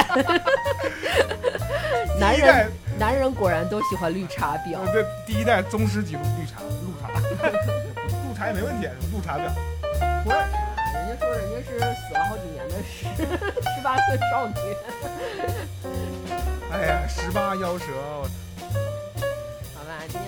男人，男人果然都喜欢绿茶婊
呃。这第一代宗师级绿茶，绿茶，绿茶也没问题，绿茶婊。
普洱茶，人家说人家是死了好几年的十 十八岁少女。
哎呀，十八夭折，我
好吧，今天